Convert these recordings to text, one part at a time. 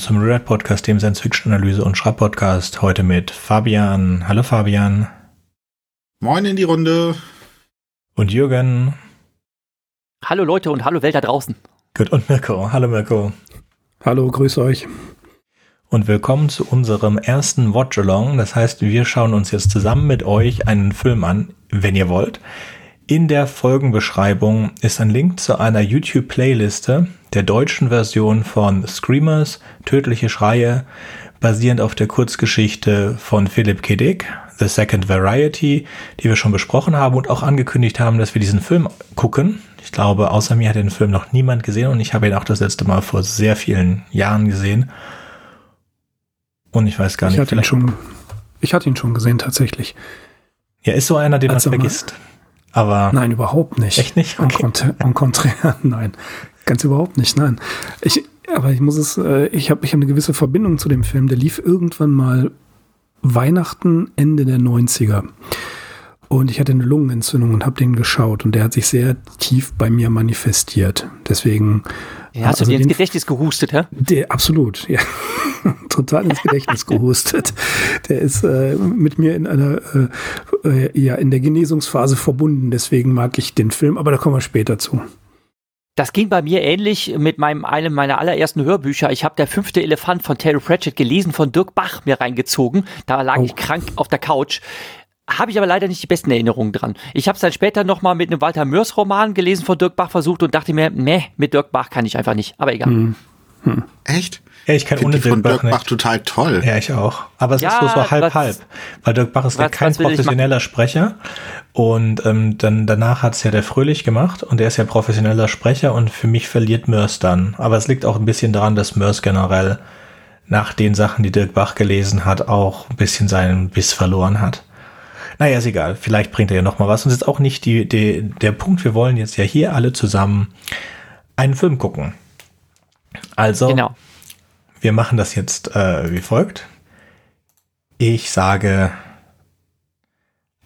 Willkommen zum Red Podcast, dem Science-Fiction-Analyse und Schraub-Podcast. Heute mit Fabian. Hallo Fabian. Moin in die Runde. Und Jürgen. Hallo Leute und hallo Welt da draußen. Gut, und Mirko. Hallo Mirko. Hallo, grüß euch. Und willkommen zu unserem ersten Watch-Along. Das heißt, wir schauen uns jetzt zusammen mit euch einen Film an, wenn ihr wollt. In der Folgenbeschreibung ist ein Link zu einer YouTube-Playliste der deutschen Version von Screamers, Tödliche Schreie, basierend auf der Kurzgeschichte von Philip K. Dick, The Second Variety, die wir schon besprochen haben und auch angekündigt haben, dass wir diesen Film gucken. Ich glaube, außer mir hat den Film noch niemand gesehen und ich habe ihn auch das letzte Mal vor sehr vielen Jahren gesehen. Und ich weiß gar nicht. Ich hatte, ihn schon, ich hatte ihn schon gesehen, tatsächlich. Ja, ist so einer, den also man vergisst. Aber nein, überhaupt nicht. Echt nicht? Okay. En contraire, nein. Ganz überhaupt nicht, nein. Ich, aber ich muss es, äh, ich habe ich hab eine gewisse Verbindung zu dem Film. Der lief irgendwann mal Weihnachten, Ende der 90er. Und ich hatte eine Lungenentzündung und habe den geschaut und der hat sich sehr tief bei mir manifestiert. Deswegen. Ja, hast also du dir ins Gedächtnis gehustet, hä? Der, absolut, ja. Total ins Gedächtnis gehustet. Der ist äh, mit mir in einer, äh, äh, ja, in der Genesungsphase verbunden. Deswegen mag ich den Film, aber da kommen wir später zu. Das ging bei mir ähnlich mit meinem, einem meiner allerersten Hörbücher. Ich habe der fünfte Elefant von Terry Pratchett gelesen, von Dirk Bach mir reingezogen. Da lag oh. ich krank auf der Couch. Habe ich aber leider nicht die besten Erinnerungen dran. Ich habe es dann später nochmal mit einem Walter Mörs Roman gelesen von Dirk Bach versucht und dachte mir, meh, mit Dirk Bach kann ich einfach nicht. Aber egal. Hm. Hm. Echt? Ja, ich kann ohne Dirk, von Dirk Bach, Bach total toll. Ja, ich auch. Aber es ja, ist so, so halb, was, halb. Weil Dirk Bach ist was, ja kein professioneller Sprecher. Und ähm, dann danach hat es ja der Fröhlich gemacht und der ist ja professioneller Sprecher und für mich verliert Mörs dann. Aber es liegt auch ein bisschen daran, dass Mörs generell nach den Sachen, die Dirk Bach gelesen hat, auch ein bisschen seinen Biss verloren hat. Naja, ist egal. Vielleicht bringt er ja noch mal was. Und es ist auch nicht die, die, der Punkt. Wir wollen jetzt ja hier alle zusammen einen Film gucken. Also, genau. wir machen das jetzt äh, wie folgt. Ich sage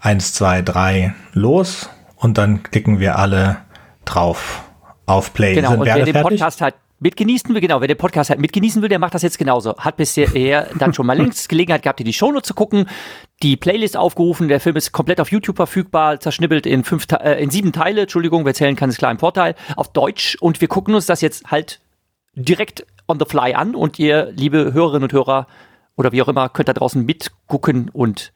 eins, zwei, drei, los und dann klicken wir alle drauf auf Play. Genau, Sind und wer den fertig? Podcast hat mitgenießen will, genau, wer den Podcast halt mitgenießen will, der macht das jetzt genauso. Hat bisher dann schon mal links Gelegenheit gehabt, in die Shownotes zu gucken, die Playlist aufgerufen, der Film ist komplett auf YouTube verfügbar, zerschnibbelt in fünf, äh, in sieben Teile, Entschuldigung, wer zählen kann, ist klar im Vorteil, auf Deutsch. Und wir gucken uns das jetzt halt direkt on the fly an. Und ihr, liebe Hörerinnen und Hörer oder wie auch immer, könnt da draußen mitgucken und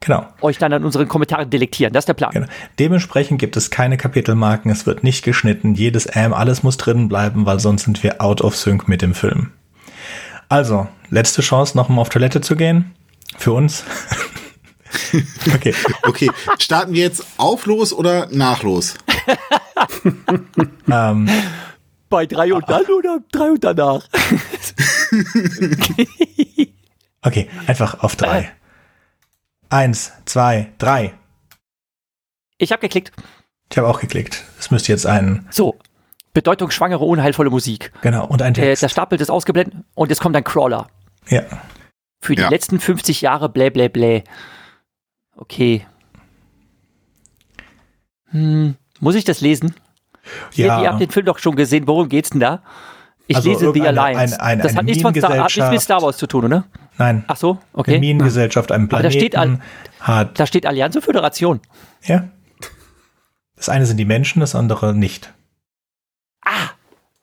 Genau. euch dann an unseren Kommentaren delektieren. Das ist der Plan. Genau. Dementsprechend gibt es keine Kapitelmarken, es wird nicht geschnitten, jedes Ähm, alles muss drin bleiben, weil sonst sind wir out of sync mit dem Film. Also, letzte Chance, nochmal auf Toilette zu gehen. Für uns. okay. okay, starten wir jetzt auf los oder nach los? ähm, Bei drei und dann oder drei und danach? okay, einfach auf drei. Äh. Eins, zwei, drei. Ich habe geklickt. Ich habe auch geklickt. Es müsste jetzt ein. So. Bedeutungsschwangere, unheilvolle Musik. Genau. Und ein Text. Äh, der Stapel ist ausgeblendet und jetzt kommt ein Crawler. Ja. Für die ja. letzten 50 Jahre blä blä blä. Okay. Hm, muss ich das lesen? Ja. Ihr, ihr habt den Film doch schon gesehen. Worum geht's denn da? Ich also lese The Alliance. Ein, ein, das hat nichts, von Star, hat nichts mit Star Wars zu tun, oder? Nein. Ach so, okay. Eine Minengesellschaft, einem Planeten. da steht, hat da steht Allianz und Föderation. Ja. Das eine sind die Menschen, das andere nicht. Ah,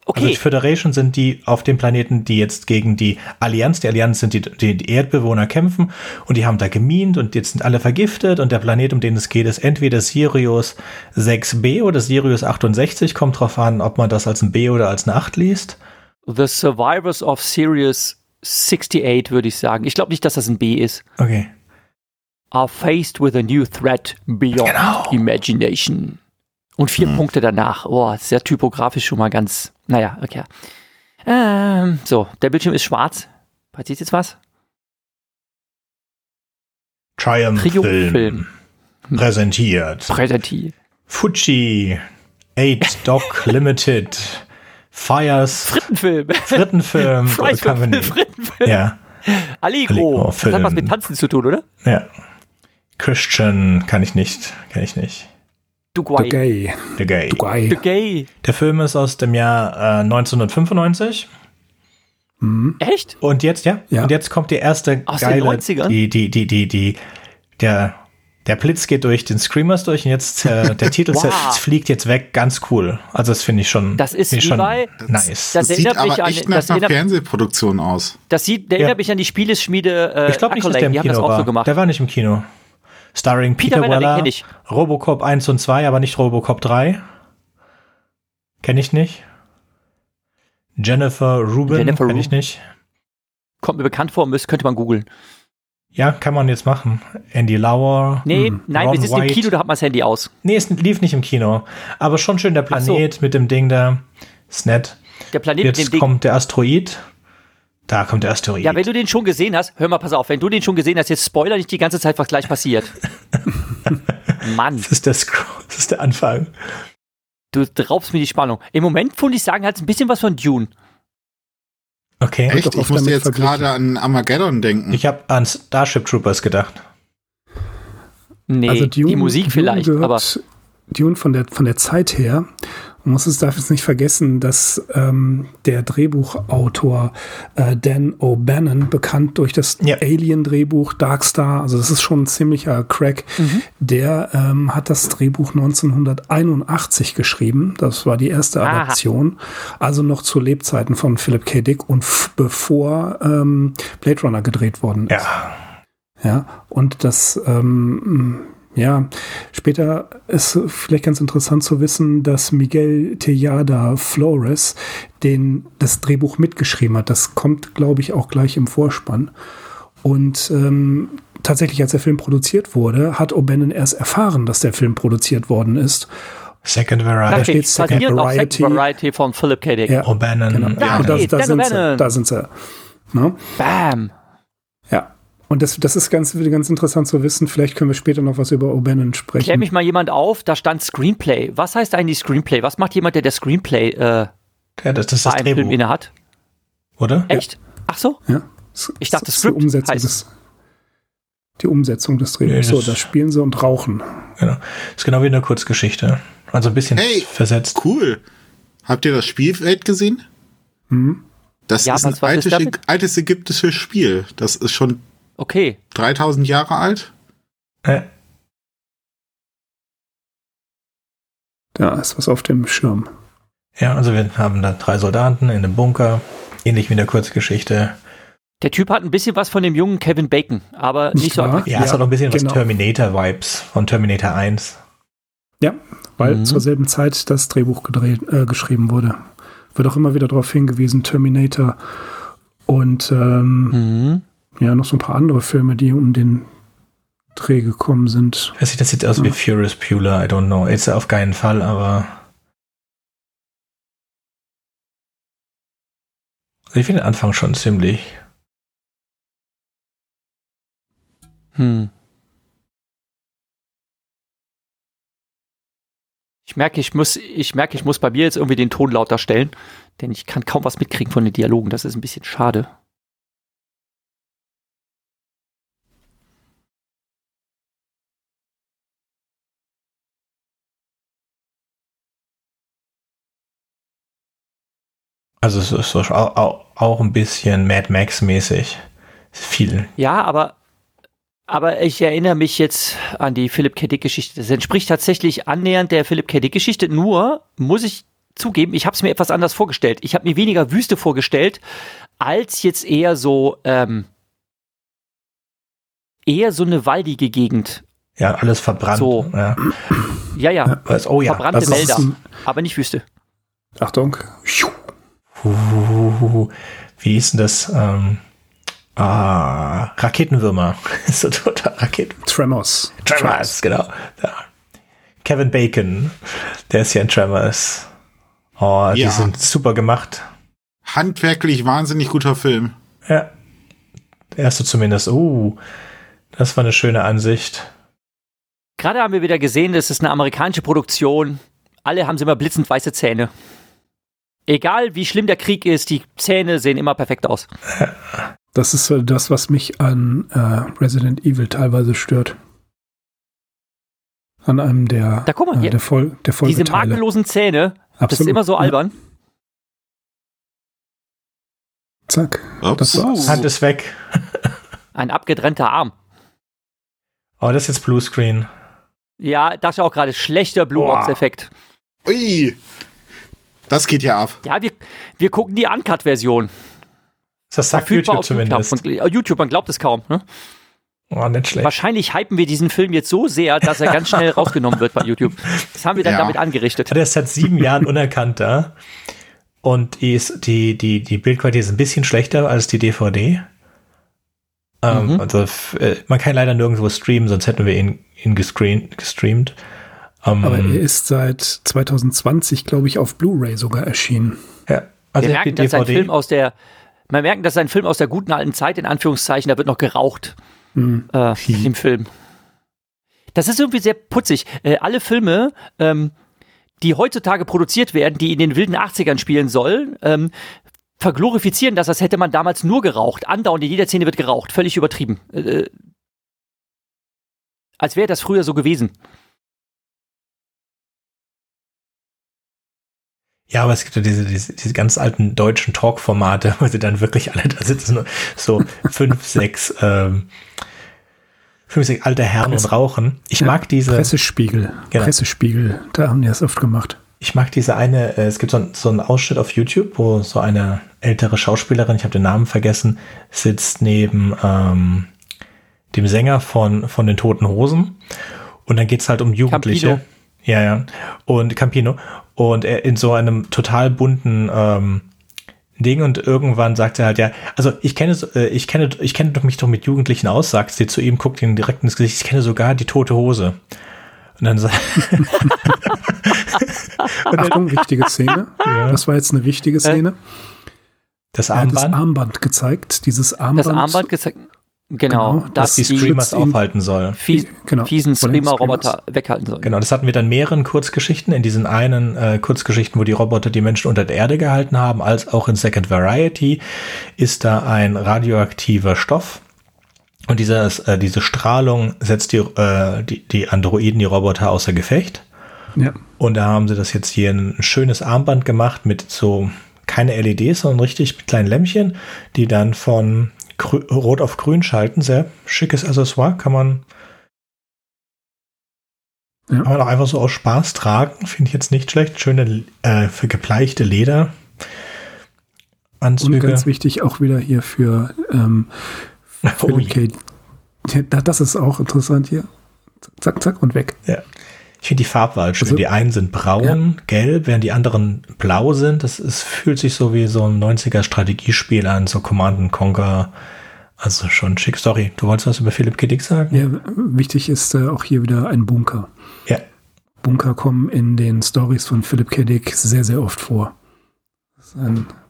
okay. Also die Föderation sind die auf dem Planeten, die jetzt gegen die Allianz, die Allianz sind die, die, die Erdbewohner kämpfen und die haben da gemint und jetzt sind alle vergiftet und der Planet, um den es geht, ist entweder Sirius 6b oder Sirius 68, kommt drauf an, ob man das als ein B oder als eine 8 liest. The Survivors of Sirius 68, würde ich sagen. Ich glaube nicht, dass das ein B ist. Okay. Are faced with a new threat beyond genau. imagination. Und vier hm. Punkte danach. Oh, sehr typografisch schon mal ganz. Naja, okay. Ähm, so, der Bildschirm ist schwarz. Passiert jetzt was? Triumph, Triumph Film. Film. Präsentiert. Präsentiert. Fuji 8 Doc Limited Fires. Frittenfilm. Frittenfilm. Frittenfilm. Ja. Allegro. Allegro das hat was mit Tanzen zu tun, oder? Ja. Christian kann ich nicht. Kann ich nicht. Du The Gay. The Gay. The Gay. Der Film ist aus dem Jahr äh, 1995. Mhm. Echt? Und jetzt, ja? ja? Und jetzt kommt die erste Aus geile, den 90ern? die, die, die, die, die, der, der Blitz geht durch den Screamers durch und jetzt äh, der Titel wow. fliegt jetzt weg, ganz cool. Also das finde ich schon, das ist schon bei, nice. Das, das sieht aber an, echt nach einer Fernsehproduktion aus. Das sieht, der ja. erinnert mich an die Spieleschmiede. Äh, ich glaube nicht, dass der im Kino war. So gemacht. Der war nicht im Kino. Starring Peter, Peter Weller, Robocop 1 und 2, aber nicht Robocop 3. Kenne ich nicht. Jennifer Rubin, Jennifer kenne ich nicht. Kommt mir bekannt vor, könnte man googeln. Ja, kann man jetzt machen. Andy Lauer. Nee, hm, nein, Ron wir sitzen im Kino, da hat man das Handy aus. Nee, es lief nicht im Kino. Aber schon schön der Planet so. mit dem Ding da. Ist nett. Der Planet jetzt mit dem kommt der Asteroid. Da kommt der Asteroid. Ja, wenn du den schon gesehen hast, hör mal, pass auf, wenn du den schon gesehen hast, jetzt spoiler nicht die ganze Zeit, was gleich passiert. Mann. Das ist, der das ist der Anfang. Du raubst mir die Spannung. Im Moment, würde ich sagen, es ein bisschen was von Dune. Okay. Echt? Ich musste jetzt gerade an Armageddon denken. Ich habe an Starship Troopers gedacht. Nee, also Dune, die Musik Dune vielleicht, aber Dune von der von der Zeit her man muss es darf jetzt nicht vergessen, dass ähm, der Drehbuchautor äh, Dan O'Bannon, bekannt durch das ja. Alien-Drehbuch Darkstar, also das ist schon ein ziemlicher Crack, mhm. der ähm, hat das Drehbuch 1981 geschrieben. Das war die erste Adaption, Aha. also noch zu Lebzeiten von Philip K. Dick und bevor ähm, Blade Runner gedreht worden ist. Ja. Ja, und das ähm, ja, später ist vielleicht ganz interessant zu wissen, dass Miguel Tejada Flores den, das Drehbuch mitgeschrieben hat. Das kommt, glaube ich, auch gleich im Vorspann. Und ähm, tatsächlich, als der Film produziert wurde, hat O'Bannon erst erfahren, dass der Film produziert worden ist. Second Variety. Da steht Second Variety. Second Variety von Philip K. Dick. Ja, O'Bannon. Genau. Ja, da, da, da, sind sie, da sind sie. No? Bam. Ja, und das, das ist ganz, ganz interessant zu wissen. Vielleicht können wir später noch was über O'Bannon sprechen. Klär mich mal jemand auf, da stand Screenplay. Was heißt eigentlich Screenplay? Was macht jemand, der der Screenplay äh, ja, das, das bei einem Drehbuch. Film inne hat? Oder? Echt? Ach so? Ja. Ich dachte, das Script die Umsetzung heißt. des, die Umsetzung des Drehbuchs. Ja, so, da spielen sie und rauchen. Genau. Ist genau wie eine Kurzgeschichte. Also ein bisschen hey, versetzt. Cool. Habt ihr das Spielfeld gesehen? Hm? Das ja, ist ein altes, altes ägyptisches Spiel. Das ist schon Okay. 3000 Jahre alt? Äh. Da ist was auf dem Schirm. Ja, also wir haben da drei Soldaten in einem Bunker, ähnlich wie in der Kurzgeschichte. Der Typ hat ein bisschen was von dem jungen Kevin Bacon, aber nicht, nicht so. Ja, ja, es hat auch ein bisschen genau. was Terminator-Vibes von Terminator 1. Ja, weil mhm. zur selben Zeit das Drehbuch gedreht, äh, geschrieben wurde. Wird auch immer wieder darauf hingewiesen, Terminator und ähm, mhm ja, noch so ein paar andere Filme, die um den Dreh gekommen sind. Das sieht, das sieht aus ja. wie Furious Bueller, I don't know. Ist auf keinen Fall, aber. Ich finde den Anfang schon ziemlich. Hm. Ich merke, ich muss, ich merke, ich muss bei mir jetzt irgendwie den Ton lauter stellen, denn ich kann kaum was mitkriegen von den Dialogen. Das ist ein bisschen schade. Also es ist auch, auch ein bisschen Mad Max mäßig. Viel. Ja, aber aber ich erinnere mich jetzt an die Philip K. Dick Geschichte. Das entspricht tatsächlich annähernd der Philip K. Dick Geschichte. Nur muss ich zugeben, ich habe es mir etwas anders vorgestellt. Ich habe mir weniger Wüste vorgestellt, als jetzt eher so ähm, eher so eine waldige Gegend. Ja, alles verbrannt. So. Ja, ja. ja. Oh, ja. Verbrannte Wälder, aber nicht Wüste. Achtung. Wie ist denn das? Ähm, ah, Raketenwürmer. so total Raketen. Tremors. Tremors, genau. Ja. Kevin Bacon, der ist ja in Tremors. Oh, die ja. sind super gemacht. Handwerklich wahnsinnig guter Film. Ja. Der erste zumindest. Uh, das war eine schöne Ansicht. Gerade haben wir wieder gesehen, das ist eine amerikanische Produktion. Alle haben sie immer blitzend weiße Zähne. Egal wie schlimm der Krieg ist, die Zähne sehen immer perfekt aus. Das ist das, was mich an äh, Resident Evil teilweise stört. An einem der, da, guck mal, äh, der, Voll, der Diese makellosen Zähne, Absolut. das ist immer so albern. Zack. Das uh. Hand ist weg. Ein abgetrennter Arm. Oh, das ist jetzt Bluescreen. Ja, das ist auch gerade schlechter Blue Box-Effekt. Ui. Das geht ja ab. Ja, wir, wir gucken die Uncut-Version. Das sagt YouTube zumindest. YouTube, YouTube, man glaubt es kaum. Ne? Oh, nicht schlecht. Wahrscheinlich hypen wir diesen Film jetzt so sehr, dass er ganz schnell rausgenommen wird bei YouTube. Das haben wir dann ja. damit angerichtet. Der ist seit sieben Jahren unerkannt da. Und ist, die, die, die Bildqualität ist ein bisschen schlechter als die DVD. Ähm, mhm. Also äh, man kann leider nirgendwo streamen, sonst hätten wir ihn, ihn gestreamt. Um, Aber er ist seit 2020, glaube ich, auf Blu-ray sogar erschienen. Ja, also wir merken, dass ein Film aus der, man merken, dass ein Film aus der guten alten Zeit, in Anführungszeichen, da wird noch geraucht mhm. äh, im Film. Das ist irgendwie sehr putzig. Äh, alle Filme, ähm, die heutzutage produziert werden, die in den wilden 80ern spielen sollen, ähm, verglorifizieren das, als hätte man damals nur geraucht. Andauernd in jeder Szene wird geraucht. Völlig übertrieben. Äh, als wäre das früher so gewesen. Ja, aber es gibt ja diese, diese, diese ganz alten deutschen Talk-Formate, wo sie dann wirklich alle da sitzen, so fünf, sechs, ähm, fünf, sechs alte Herren Presse, und rauchen. Ich ja, mag diese. Pressespiegel. Genau. Pressespiegel, da haben die das oft gemacht. Ich mag diese eine, äh, es gibt so, ein, so einen Ausschnitt auf YouTube, wo so eine ältere Schauspielerin, ich habe den Namen vergessen, sitzt neben ähm, dem Sänger von, von den Toten Hosen. Und dann geht's halt um Jugendliche. Campino. Ja, ja. Und Campino. Und er in so einem total bunten ähm, Ding und irgendwann sagt er halt, ja, also ich kenne, äh, ich kenne, ich kenne mich doch mit Jugendlichen aus, sagt sie zu ihm, guckt ihn direkt ins Gesicht, ich kenne sogar die tote Hose. Und dann sagt Achtung, wichtige Szene. Ja. Das war jetzt eine wichtige äh, Szene. Das Armband? das Armband gezeigt. Dieses Armband. Das Armband gezeigt. Genau, genau dass die Screamers aufhalten soll. Fies, genau, fiesen Screamer-Roboter weghalten soll. Genau, das hatten wir dann mehreren Kurzgeschichten. In diesen einen äh, Kurzgeschichten, wo die Roboter die Menschen unter der Erde gehalten haben, als auch in Second Variety, ist da ein radioaktiver Stoff. Und dieses, äh, diese Strahlung setzt die, äh, die, die Androiden, die Roboter außer Gefecht. Ja. Und da haben sie das jetzt hier ein schönes Armband gemacht mit so keine LEDs, sondern richtig mit kleinen Lämpchen, die dann von Rot auf Grün schalten. Sehr schickes Accessoire. Kann man, ja. kann man auch einfach so aus Spaß tragen. Finde ich jetzt nicht schlecht. Schöne, äh, für gebleichte Leder. Anzüge. Und ganz wichtig auch wieder hier für ähm, Philip K. Das ist auch interessant hier. Zack, zack und weg. Ja. Ich finde die Farbwahl schön. Also, die einen sind braun, ja. gelb, während die anderen blau sind. Das ist, fühlt sich so wie so ein 90er Strategiespiel an, so Command Conquer. Also schon schick. Story. Du wolltest was über Philipp K. sagen? Ja, wichtig ist äh, auch hier wieder ein Bunker. Ja. Bunker kommen in den Stories von Philipp K. sehr, sehr oft vor.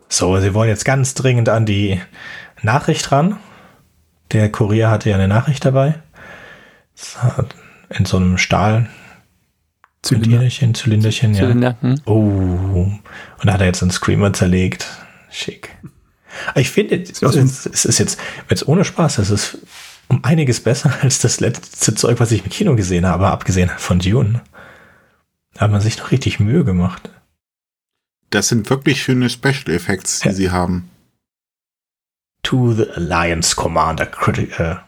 So, sie wollen jetzt ganz dringend an die Nachricht ran. Der Kurier hatte ja eine Nachricht dabei. In so einem Stahl, Zylinderchen, Zylinderchen, ja. Zylinder, hm? Oh. Und da hat er jetzt einen Screamer zerlegt. Schick. Ich finde, es ist jetzt, jetzt ohne Spaß, es ist um einiges besser als das letzte Zeug, was ich im Kino gesehen habe, abgesehen von Dune. Da hat man sich noch richtig Mühe gemacht. Das sind wirklich schöne Special Effects, die ja. sie haben. To the Alliance Commander Critical.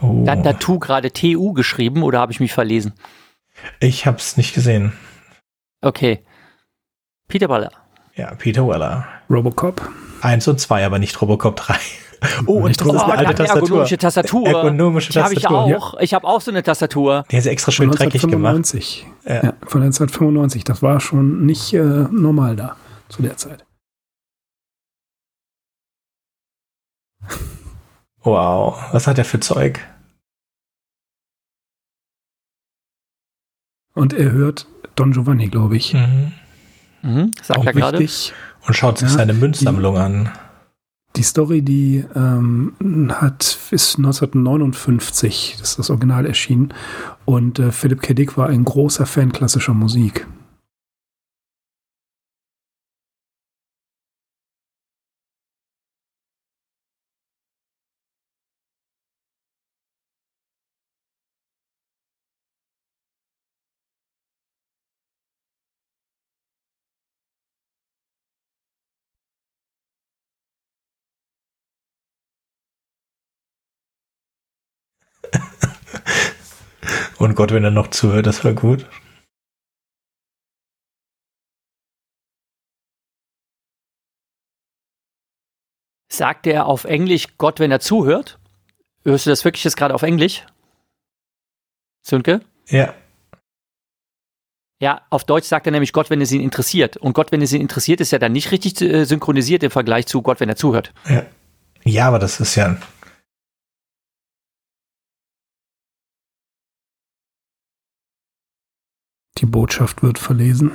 Oh. Da hat Natu gerade TU geschrieben oder habe ich mich verlesen? Ich habe es nicht gesehen. Okay. Peter Weller. Ja, Peter Weller. Robocop. Eins und zwei, aber nicht Robocop 3. Oh, und das ist eine alte Tastatur. Ergonomische Tastatur. Ergonomische die Tastatur. habe ich auch. Ich habe auch so eine Tastatur. Die ist extra schön dreckig gemacht. Ja. ja. von 1995. Das war schon nicht äh, normal da zu der Zeit. Wow, was hat er für Zeug? Und er hört Don Giovanni, glaube ich. Mhm. Mhm, sagt Auch er gerade. Und schaut sich ja, seine Münzsammlung die, an. Die Story, die ähm, hat ist 1959, das ist das Original erschienen. Und äh, Philipp K. Dick war ein großer Fan klassischer Musik. Und Gott, wenn er noch zuhört, das war gut. Sagt er auf Englisch Gott, wenn er zuhört? Hörst du das wirklich jetzt gerade auf Englisch? Sönke? Ja. Ja, auf Deutsch sagt er nämlich Gott, wenn es ihn interessiert. Und Gott, wenn es ihn interessiert, ist ja dann nicht richtig äh, synchronisiert im Vergleich zu Gott, wenn er zuhört. Ja, ja aber das ist ja. Die Botschaft wird verlesen.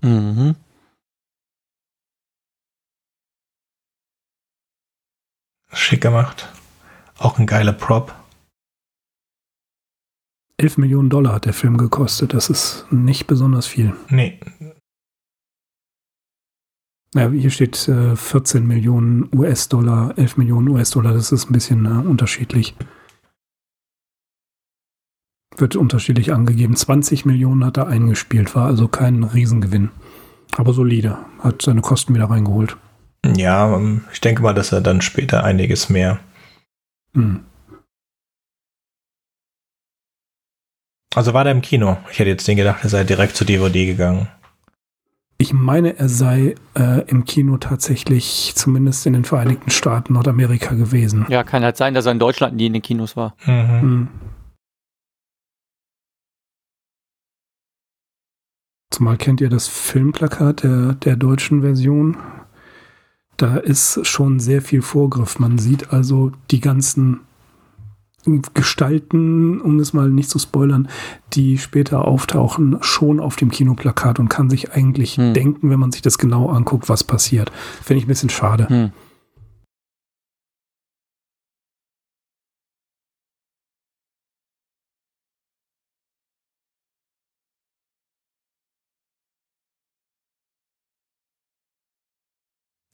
Mhm. Schick gemacht. Auch ein geiler Prop. 11 Millionen Dollar hat der Film gekostet. Das ist nicht besonders viel. Nee. Ja, hier steht äh, 14 Millionen US-Dollar, 11 Millionen US-Dollar. Das ist ein bisschen äh, unterschiedlich. Wird unterschiedlich angegeben. 20 Millionen hat er eingespielt, war also kein Riesengewinn. Aber solide. Hat seine Kosten wieder reingeholt. Ja, ähm, ich denke mal, dass er dann später einiges mehr. Hm. Also war der im Kino? Ich hätte jetzt den gedacht, er sei direkt zu DVD gegangen. Ich meine, er sei äh, im Kino tatsächlich zumindest in den Vereinigten Staaten Nordamerika gewesen. Ja, kann halt sein, dass er in Deutschland nie in den Kinos war. Mhm. Zumal kennt ihr das Filmplakat der, der deutschen Version? Da ist schon sehr viel Vorgriff. Man sieht also die ganzen Gestalten, um es mal nicht zu spoilern, die später auftauchen, schon auf dem Kinoplakat und kann sich eigentlich hm. denken, wenn man sich das genau anguckt, was passiert. Finde ich ein bisschen schade. Hm.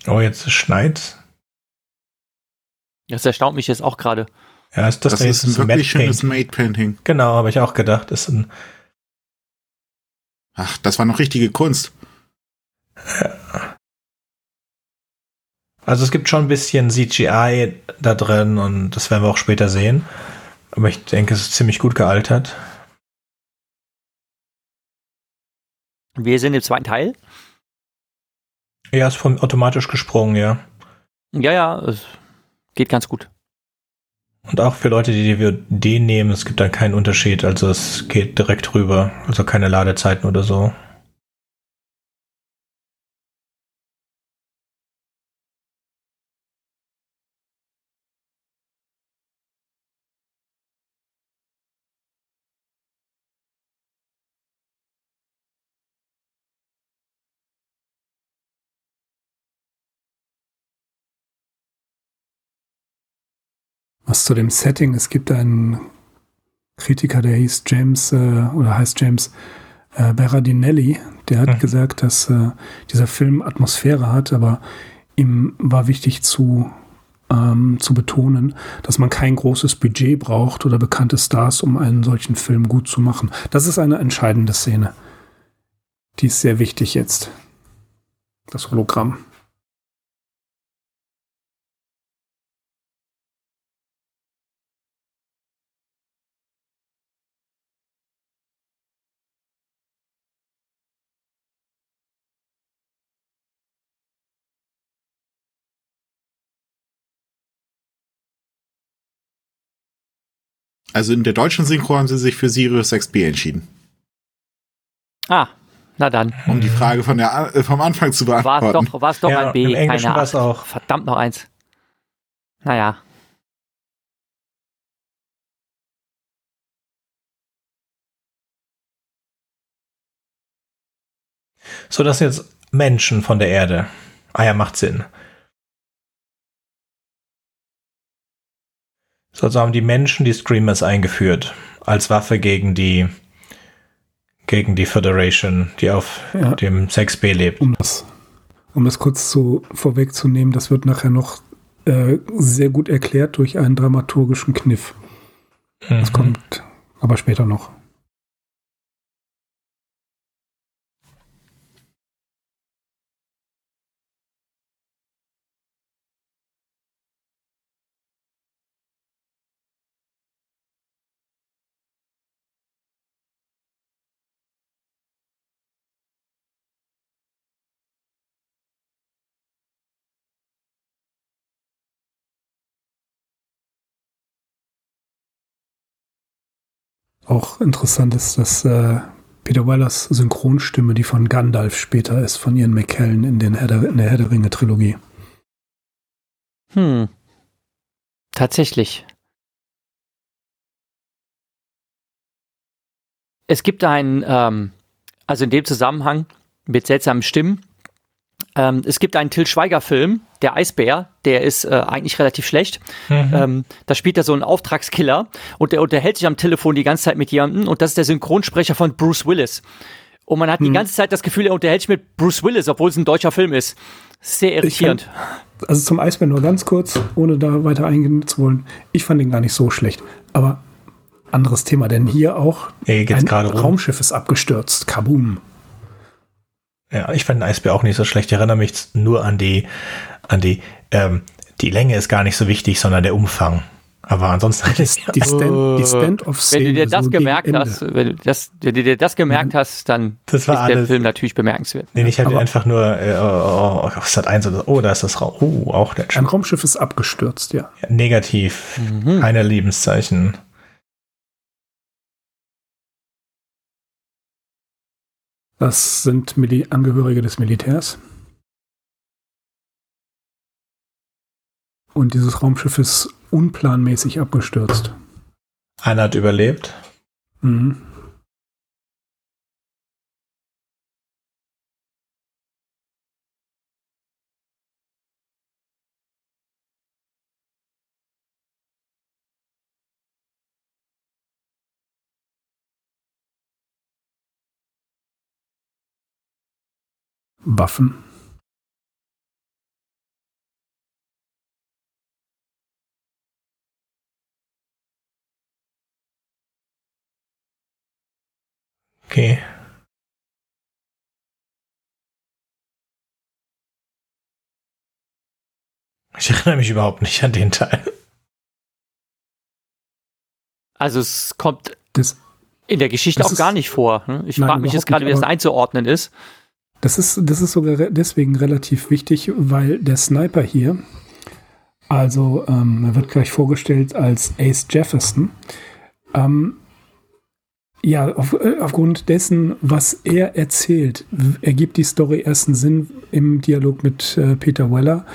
Oh, jetzt schneit. Das erstaunt mich jetzt auch gerade. Ja, ist das, das ist ein wirklich schönes Made Painting. Genau, habe ich auch gedacht. Ist ein Ach, das war noch richtige Kunst. Also es gibt schon ein bisschen CGI da drin und das werden wir auch später sehen. Aber ich denke, es ist ziemlich gut gealtert. Wir sind im zweiten Teil. Ja, ist vom automatisch gesprungen, ja. Ja, ja, es geht ganz gut. Und auch für Leute, die DVD nehmen, es gibt da keinen Unterschied. Also es geht direkt rüber. Also keine Ladezeiten oder so. Was zu dem Setting, es gibt einen Kritiker, der hieß James, äh, oder heißt James äh, Berardinelli, der hat mhm. gesagt, dass äh, dieser Film Atmosphäre hat, aber ihm war wichtig zu, ähm, zu betonen, dass man kein großes Budget braucht oder bekannte Stars, um einen solchen Film gut zu machen. Das ist eine entscheidende Szene. Die ist sehr wichtig jetzt. Das Hologramm. Also in der deutschen Synchro haben sie sich für Sirius XB entschieden. Ah, na dann. Um die Frage von der, äh, vom Anfang zu beantworten. War es doch, war's doch ja, ein B, im Englischen keine Ahnung. auch. Verdammt noch eins. Naja. So, das sind jetzt Menschen von der Erde. Ah ja, macht Sinn. So also haben die Menschen die Screamers eingeführt als Waffe gegen die gegen die Federation, die auf ja. dem 6B lebt. Um das, um das kurz so vorwegzunehmen, das wird nachher noch äh, sehr gut erklärt durch einen dramaturgischen Kniff. Mhm. Das kommt aber später noch. Auch interessant ist, dass äh, Peter Wellers Synchronstimme, die von Gandalf später ist, von Ian McKellen in, den Herr der, in der Herr der Ringe Trilogie. Hm. Tatsächlich. Es gibt einen, ähm, also in dem Zusammenhang mit seltsamen Stimmen, ähm, es gibt einen Till Schweiger-Film, der Eisbär, der ist äh, eigentlich relativ schlecht. Mhm. Ähm, da spielt er so einen Auftragskiller und der unterhält sich am Telefon die ganze Zeit mit jemandem und das ist der Synchronsprecher von Bruce Willis. Und man hat mhm. die ganze Zeit das Gefühl, er unterhält sich mit Bruce Willis, obwohl es ein deutscher Film ist. Sehr irritierend. Fand, also zum Eisbär nur ganz kurz, ohne da weiter eingehen zu wollen. Ich fand ihn gar nicht so schlecht. Aber anderes Thema, denn hier auch hey, ein Raumschiff rum. ist abgestürzt. Kaboom. Ja, ich fand den Eisbär auch nicht so schlecht. Ich erinnere mich nur an die, an die, ähm, die Länge ist gar nicht so wichtig, sondern der Umfang. Aber ansonsten die, die Stand, die Stand of Wenn du dir das so gemerkt hast, wenn du, das, wenn du dir das gemerkt mhm. hast, dann ist der alles. Film natürlich bemerkenswert. Nee, ich habe einfach nur, äh, oh, oh, es hat eins oder oh, da ist das Raum. Oh, auch der Ein Raumschiff ist abgestürzt, ja. ja negativ. Mhm. Keine Lebenszeichen. Das sind Mil Angehörige des Militärs. Und dieses Raumschiff ist unplanmäßig abgestürzt. Einer hat überlebt. Mhm. Waffen. Okay. Ich erinnere mich überhaupt nicht an den Teil. Also es kommt das, in der Geschichte auch ist, gar nicht vor. Ne? Ich frage mich jetzt gerade, wie das einzuordnen ist. Das ist, das ist sogar deswegen relativ wichtig, weil der Sniper hier, also ähm, er wird gleich vorgestellt als Ace Jefferson, ähm, ja, auf, äh, aufgrund dessen, was er erzählt, ergibt die Story erst einen Sinn im Dialog mit äh, Peter Weller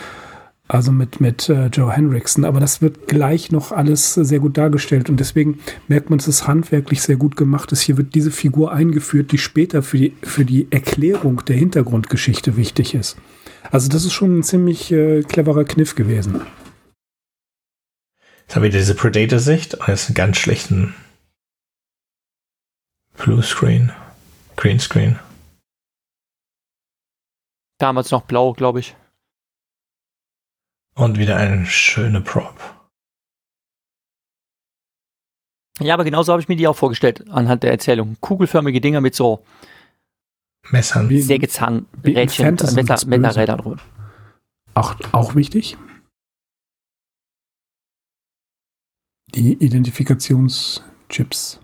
also mit, mit äh, Joe Henriksen. Aber das wird gleich noch alles sehr gut dargestellt und deswegen merkt man, dass es handwerklich sehr gut gemacht ist. Hier wird diese Figur eingeführt, die später für die, für die Erklärung der Hintergrundgeschichte wichtig ist. Also das ist schon ein ziemlich äh, cleverer Kniff gewesen. Jetzt haben wir diese Predator-Sicht und jetzt einen ganz schlechten Blue Screen, Green Screen. Damals noch blau, glaube ich. Und wieder eine schöne Prop. Ja, aber genauso habe ich mir die auch vorgestellt, anhand der Erzählung. Kugelförmige Dinger mit so Messern. Sägezahnrädchen, Messer, Messerrädern drin. Auch, auch wichtig. Die Identifikationschips.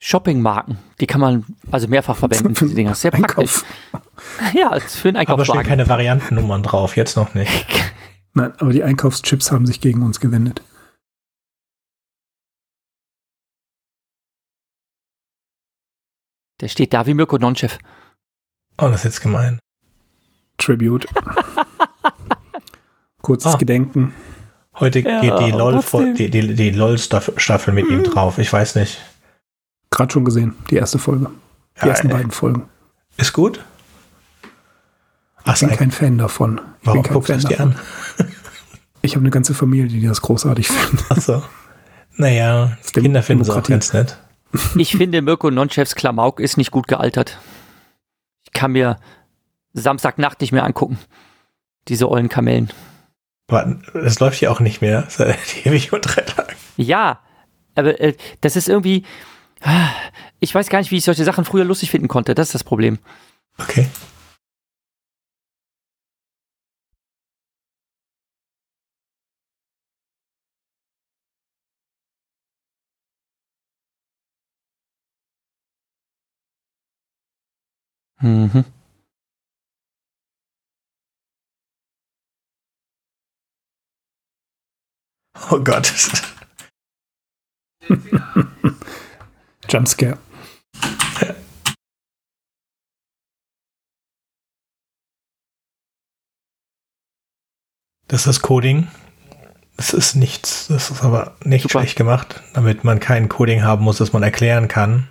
Shoppingmarken, die kann man also mehrfach verwenden, diese Dinger. Sehr praktisch. Ja, für einen Einkaufswagen. Aber stehen keine Variantennummern drauf, jetzt noch nicht. Nein, aber die Einkaufschips haben sich gegen uns gewendet. Der steht da wie Mirko Nonchev. Oh, das ist jetzt gemein. Tribute. Kurzes oh. Gedenken. Heute ja, geht die LOL, die, die, die LOL Staffel mit ihm drauf. Ich weiß nicht. Gerade schon gesehen, die erste Folge. Die ja, ersten ey. beiden Folgen. Ist gut? Ich bin kein Fan davon. Ich Warum guckst du es dir an? Ich habe eine ganze Familie, die das großartig findet. Achso. Naja, Kinder finden es auch ganz nett. Ich finde, Mirko Nonchefs Klamauk ist nicht gut gealtert. Ich kann mir Samstagnacht nicht mehr angucken. Diese ollen Kamellen. Aber es läuft ja auch nicht mehr seit ewig und drei Tagen. Ja, aber äh, das ist irgendwie. Ich weiß gar nicht, wie ich solche Sachen früher lustig finden konnte. Das ist das Problem. Okay. Mhm. Oh Gott. Jumpscare. Das ist Coding. Es ist nichts, das ist aber nicht Super. schlecht gemacht, damit man kein Coding haben muss, das man erklären kann.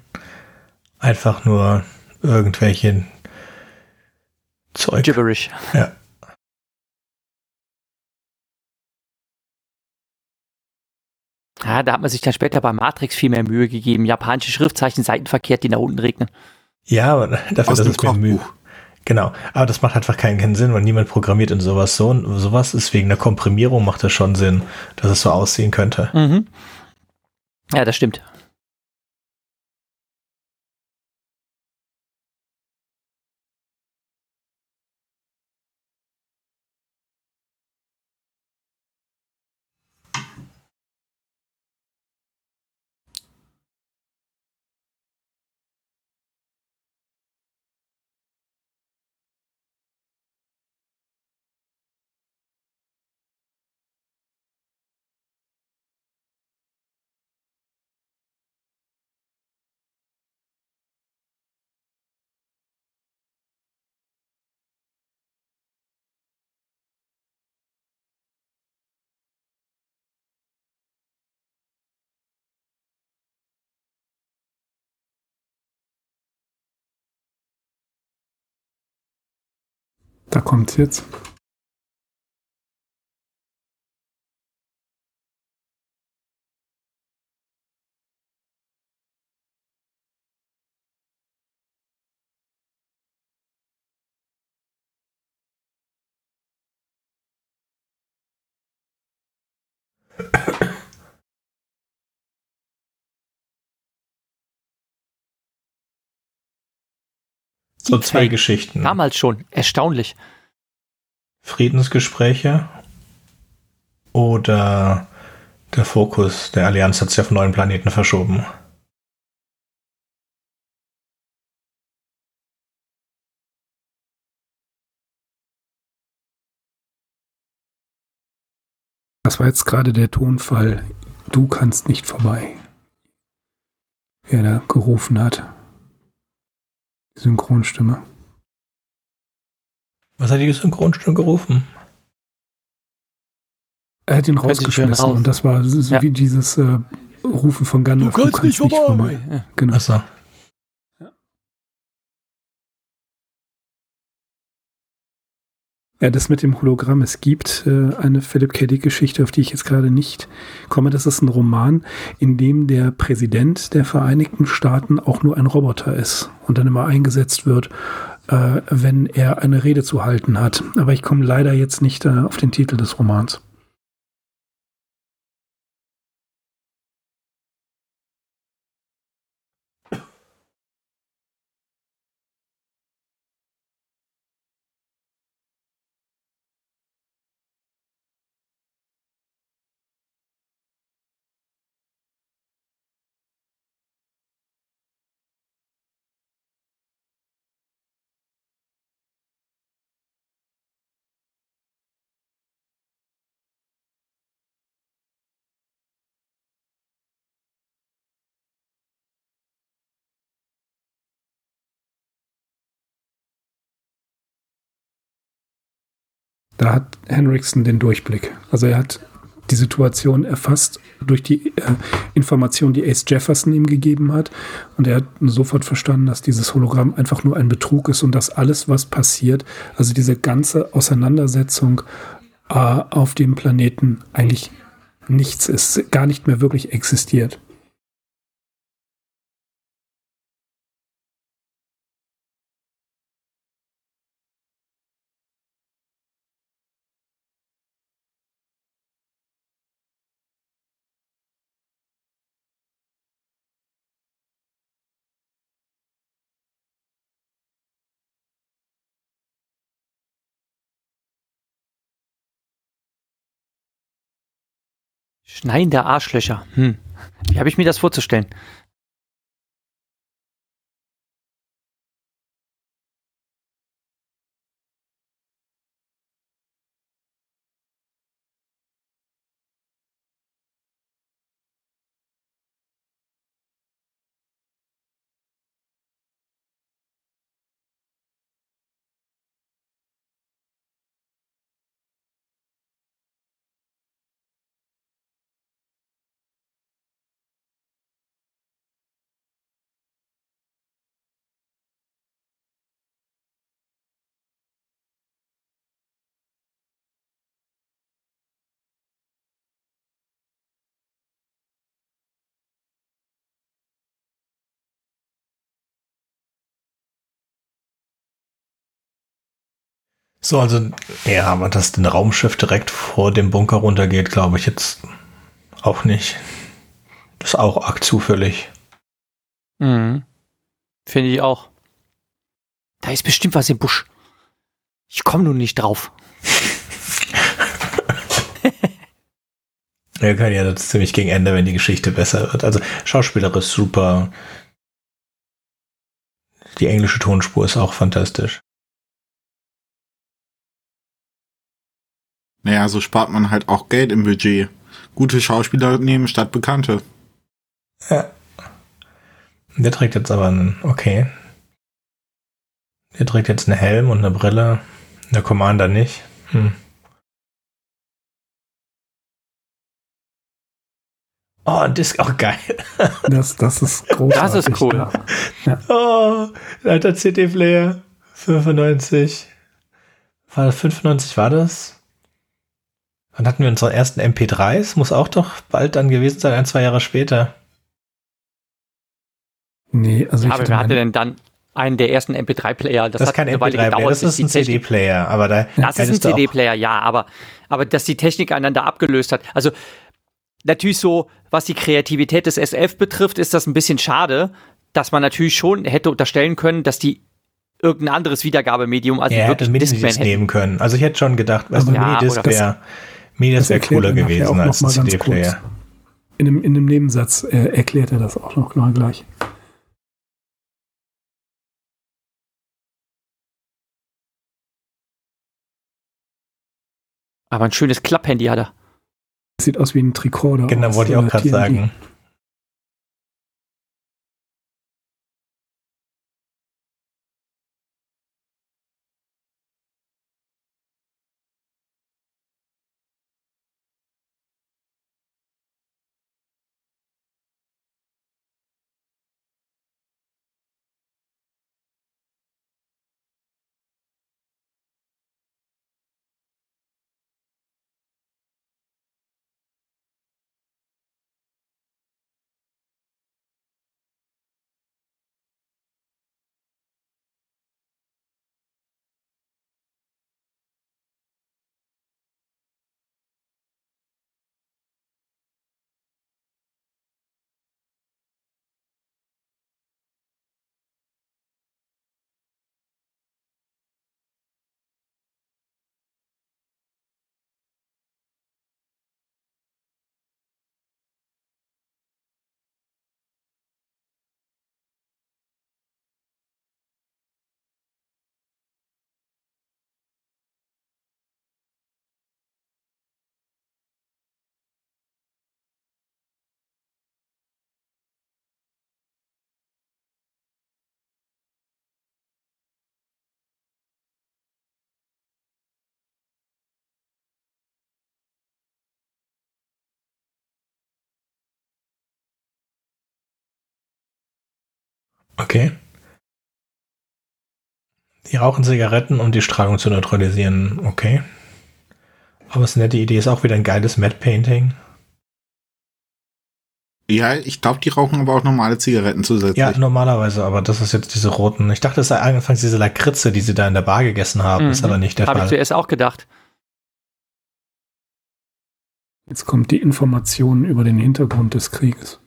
Einfach nur irgendwelche Zeug. Gibberish. Ja. Ja, da hat man sich dann später bei Matrix viel mehr Mühe gegeben. Japanische Schriftzeichen, Seitenverkehrt, die nach unten regnen. Ja, aber dafür, Aus dass es mir Mühe. Genau, aber das macht einfach keinen, keinen Sinn, weil niemand programmiert in sowas so. Und sowas ist wegen der Komprimierung macht es schon Sinn, dass es so aussehen könnte. Mhm. Ja, das stimmt. Kommt's jetzt. So zwei Geschichten. Damals schon. Erstaunlich. Friedensgespräche oder der Fokus der Allianz hat sich auf neuen Planeten verschoben. Das war jetzt gerade der Tonfall. Du kannst nicht vorbei. Wer da gerufen hat. Synchronstimme. Was hat die Synchronstimme gerufen? Er hat ihn rausgeschmissen und das war so ja. wie dieses äh, Rufen von Gandalf. Du kannst, du kannst nicht vorbei. Nicht vorbei. Ja. Genau. Achso. Ja, das mit dem Hologramm. Es gibt äh, eine Philip K. Dick-Geschichte, auf die ich jetzt gerade nicht komme. Das ist ein Roman, in dem der Präsident der Vereinigten Staaten auch nur ein Roboter ist und dann immer eingesetzt wird, wenn er eine Rede zu halten hat. Aber ich komme leider jetzt nicht äh, auf den Titel des Romans. Da hat Henriksen den Durchblick. Also er hat die Situation erfasst durch die äh, Information, die Ace Jefferson ihm gegeben hat. Und er hat sofort verstanden, dass dieses Hologramm einfach nur ein Betrug ist und dass alles, was passiert, also diese ganze Auseinandersetzung äh, auf dem Planeten eigentlich nichts ist, gar nicht mehr wirklich existiert. Schneidende Arschlöcher. Hm. Wie habe ich mir das vorzustellen? So, also, ja, aber dass ein Raumschiff direkt vor dem Bunker runtergeht, glaube ich jetzt auch nicht. Das ist auch arg zufällig. Mhm. Finde ich auch. Da ist bestimmt was im Busch. Ich komme nun nicht drauf. Wir können ja das ziemlich gegen Ende, wenn die Geschichte besser wird. Also Schauspieler ist super. Die englische Tonspur ist auch fantastisch. Naja, so spart man halt auch Geld im Budget. Gute Schauspieler nehmen statt Bekannte. Ja. Der trägt jetzt aber einen, okay. Der trägt jetzt einen Helm und eine Brille. Der Commander nicht. Hm. Oh, das ist auch geil. Das, das ist großartig. Das ist cool. Ja. Oh, alter CD-Player. 95. War das 95 war das? Wann hatten wir unsere ersten MP3s? Muss auch doch bald dann gewesen sein, ein, zwei Jahre später. Nee, also ja, aber wer hatte denn dann einen der ersten MP3-Player? Das, das ist kein MP3-Player, das ist ein CD-Player. Aber da das ist ein CD-Player, ja, aber, aber dass die Technik einander abgelöst hat. Also natürlich so, was die Kreativität des SF betrifft, ist das ein bisschen schade, dass man natürlich schon hätte unterstellen können, dass die irgendein anderes Wiedergabemedium, also ja, wirklich Discman nehmen können. Also ich hätte schon gedacht, was ja, Minidisc wäre Minidisc wäre cooler gewesen als ein CD-Player. In einem, in einem Nebensatz äh, erklärt er das auch noch mal gleich. Aber ein schönes Klapphandy hat er. Sieht aus wie ein Tricorder. Genau, wollte ich auch gerade sagen. Okay. Die rauchen Zigaretten, um die Strahlung zu neutralisieren. Okay. Aber es ist eine nette Idee. Ist auch wieder ein geiles Matte Painting. Ja, ich glaube, die rauchen aber auch normale Zigaretten zusätzlich. Ja, normalerweise, aber das ist jetzt diese roten. Ich dachte, es sei anfangs diese Lakritze, die sie da in der Bar gegessen haben. Mhm. Ist aber nicht der Hab Fall. Habe ich zuerst auch gedacht. Jetzt kommt die Information über den Hintergrund des Krieges.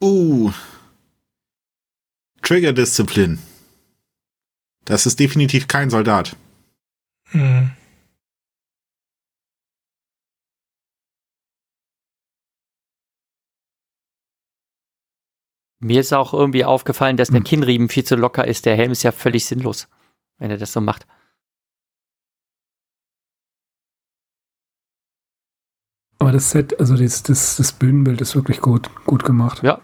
Uh. Trigger Disziplin. Das ist definitiv kein Soldat. Hm. Mir ist auch irgendwie aufgefallen, dass der hm. Kinnriemen viel zu locker ist. Der Helm ist ja völlig sinnlos, wenn er das so macht. Aber das Set, also das, das, das Bühnenbild ist wirklich gut, gut gemacht. Ja,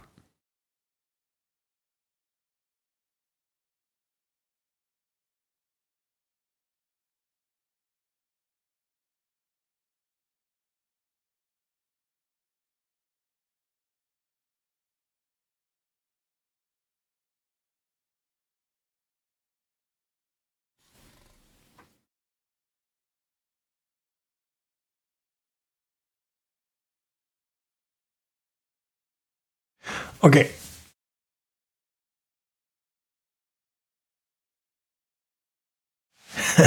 Okay.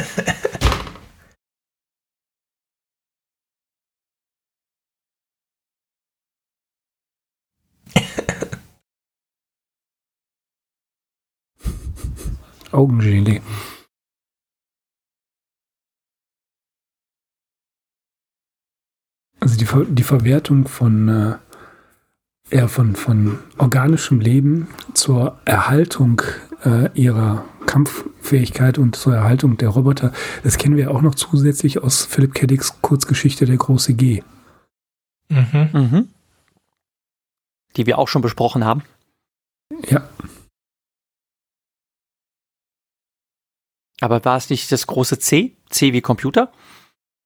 Augengelee. Also die, Ver die Verwertung von äh, eher von, von organischem Leben zur Erhaltung äh, ihrer Kampffähigkeit und zur Erhaltung der Roboter. Das kennen wir auch noch zusätzlich aus Philipp K. Kurzgeschichte Der große G. Mhm. Mhm. Die wir auch schon besprochen haben. Ja. Aber war es nicht das große C? C wie Computer?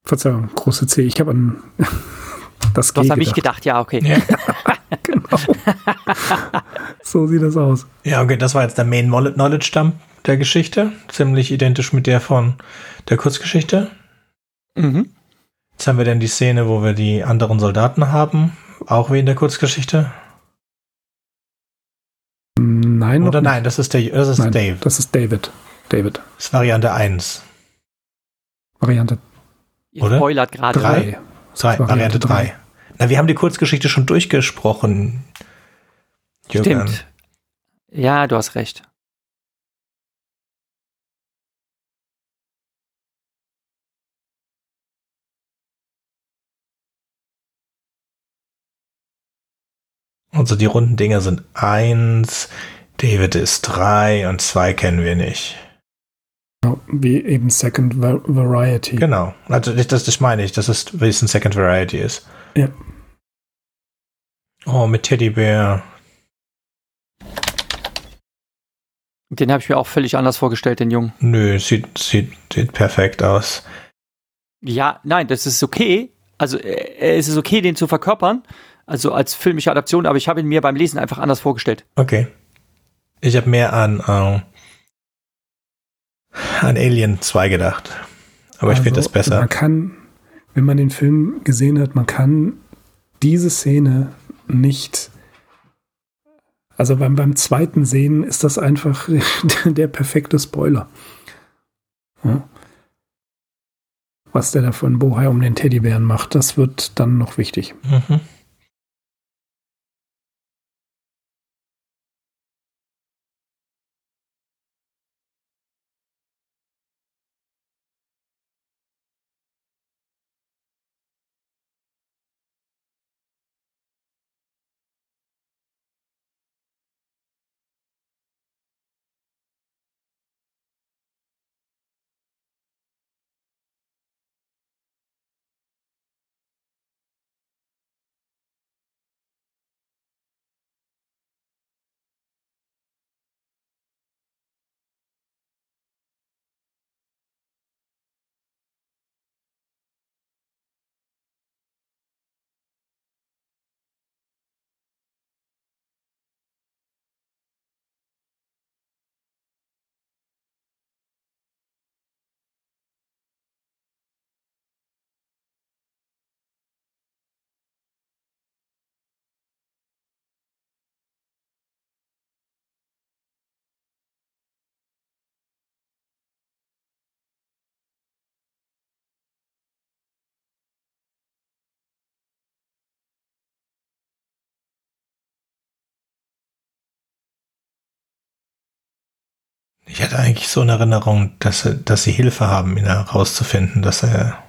Verzeihung, große C. Ich habe an das G. Das habe ich gedacht, ja, okay. Ja. genau. so sieht das aus. Ja, okay, das war jetzt der Main Knowledge Dump der Geschichte. Ziemlich identisch mit der von der Kurzgeschichte. Mhm. Jetzt haben wir dann die Szene, wo wir die anderen Soldaten haben. Auch wie in der Kurzgeschichte. Nein, Oder nein, das ist, der, das ist nein, Dave. Das ist David. David. Das ist Variante 1. Variante. Ihr Oder? spoilert gerade. 3. Variante 3. Na, wir haben die Kurzgeschichte schon durchgesprochen. Jürgen. Stimmt. Ja, du hast recht. Also die runden Dinger sind eins, David ist drei und zwei kennen wir nicht. Wie eben Second Variety. Genau. Also das, das meine ich, dass es, wie es ein Second Variety ist. Ja. Oh, mit Teddybär. Den habe ich mir auch völlig anders vorgestellt, den Jungen. Nö, sieht, sieht, sieht perfekt aus. Ja, nein, das ist okay. Also äh, es ist okay, den zu verkörpern, also als filmische Adaption, aber ich habe ihn mir beim Lesen einfach anders vorgestellt. Okay. Ich habe mehr an, äh, an Alien 2 gedacht. Aber also, ich finde das besser. Man kann, wenn man den Film gesehen hat, man kann diese Szene nicht. Also beim, beim zweiten Sehen ist das einfach der perfekte Spoiler. Ja. Was der da von Bohai um den Teddybären macht, das wird dann noch wichtig. Mhm. Hatte eigentlich so eine Erinnerung, dass, dass sie Hilfe haben, ihn herauszufinden, dass er.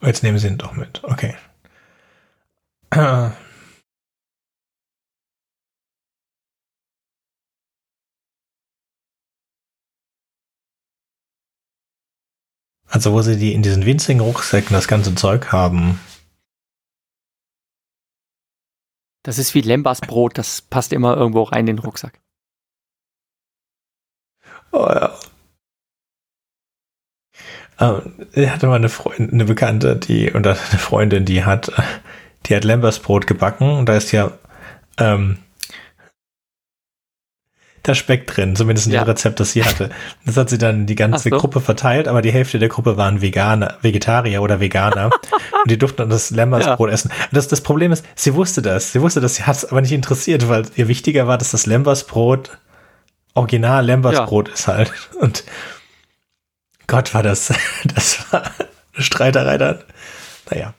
Jetzt nehmen sie ihn doch mit. Okay. Also wo sie die in diesen winzigen Rucksäcken das ganze Zeug haben. Das ist wie Lembas Brot, das passt immer irgendwo rein in den Rucksack. Oh ja. Ähm, ich hatte mal eine Freundin, eine Bekannte, die, oder eine Freundin, die hat, die hat Lembas Brot gebacken und da ist ja ähm, da Speck drin, zumindest in ja. dem Rezept, das sie hatte. Das hat sie dann die ganze so. Gruppe verteilt, aber die Hälfte der Gruppe waren Veganer, Vegetarier oder Veganer und die durften dann das Lembersbrot ja. essen. Das, das Problem ist, sie wusste das, sie wusste das, sie hat es aber nicht interessiert, weil ihr wichtiger war, dass das Lembersbrot original Lembersbrot ja. ist halt. Und Gott, war das, das war eine Streiterei dann. Naja.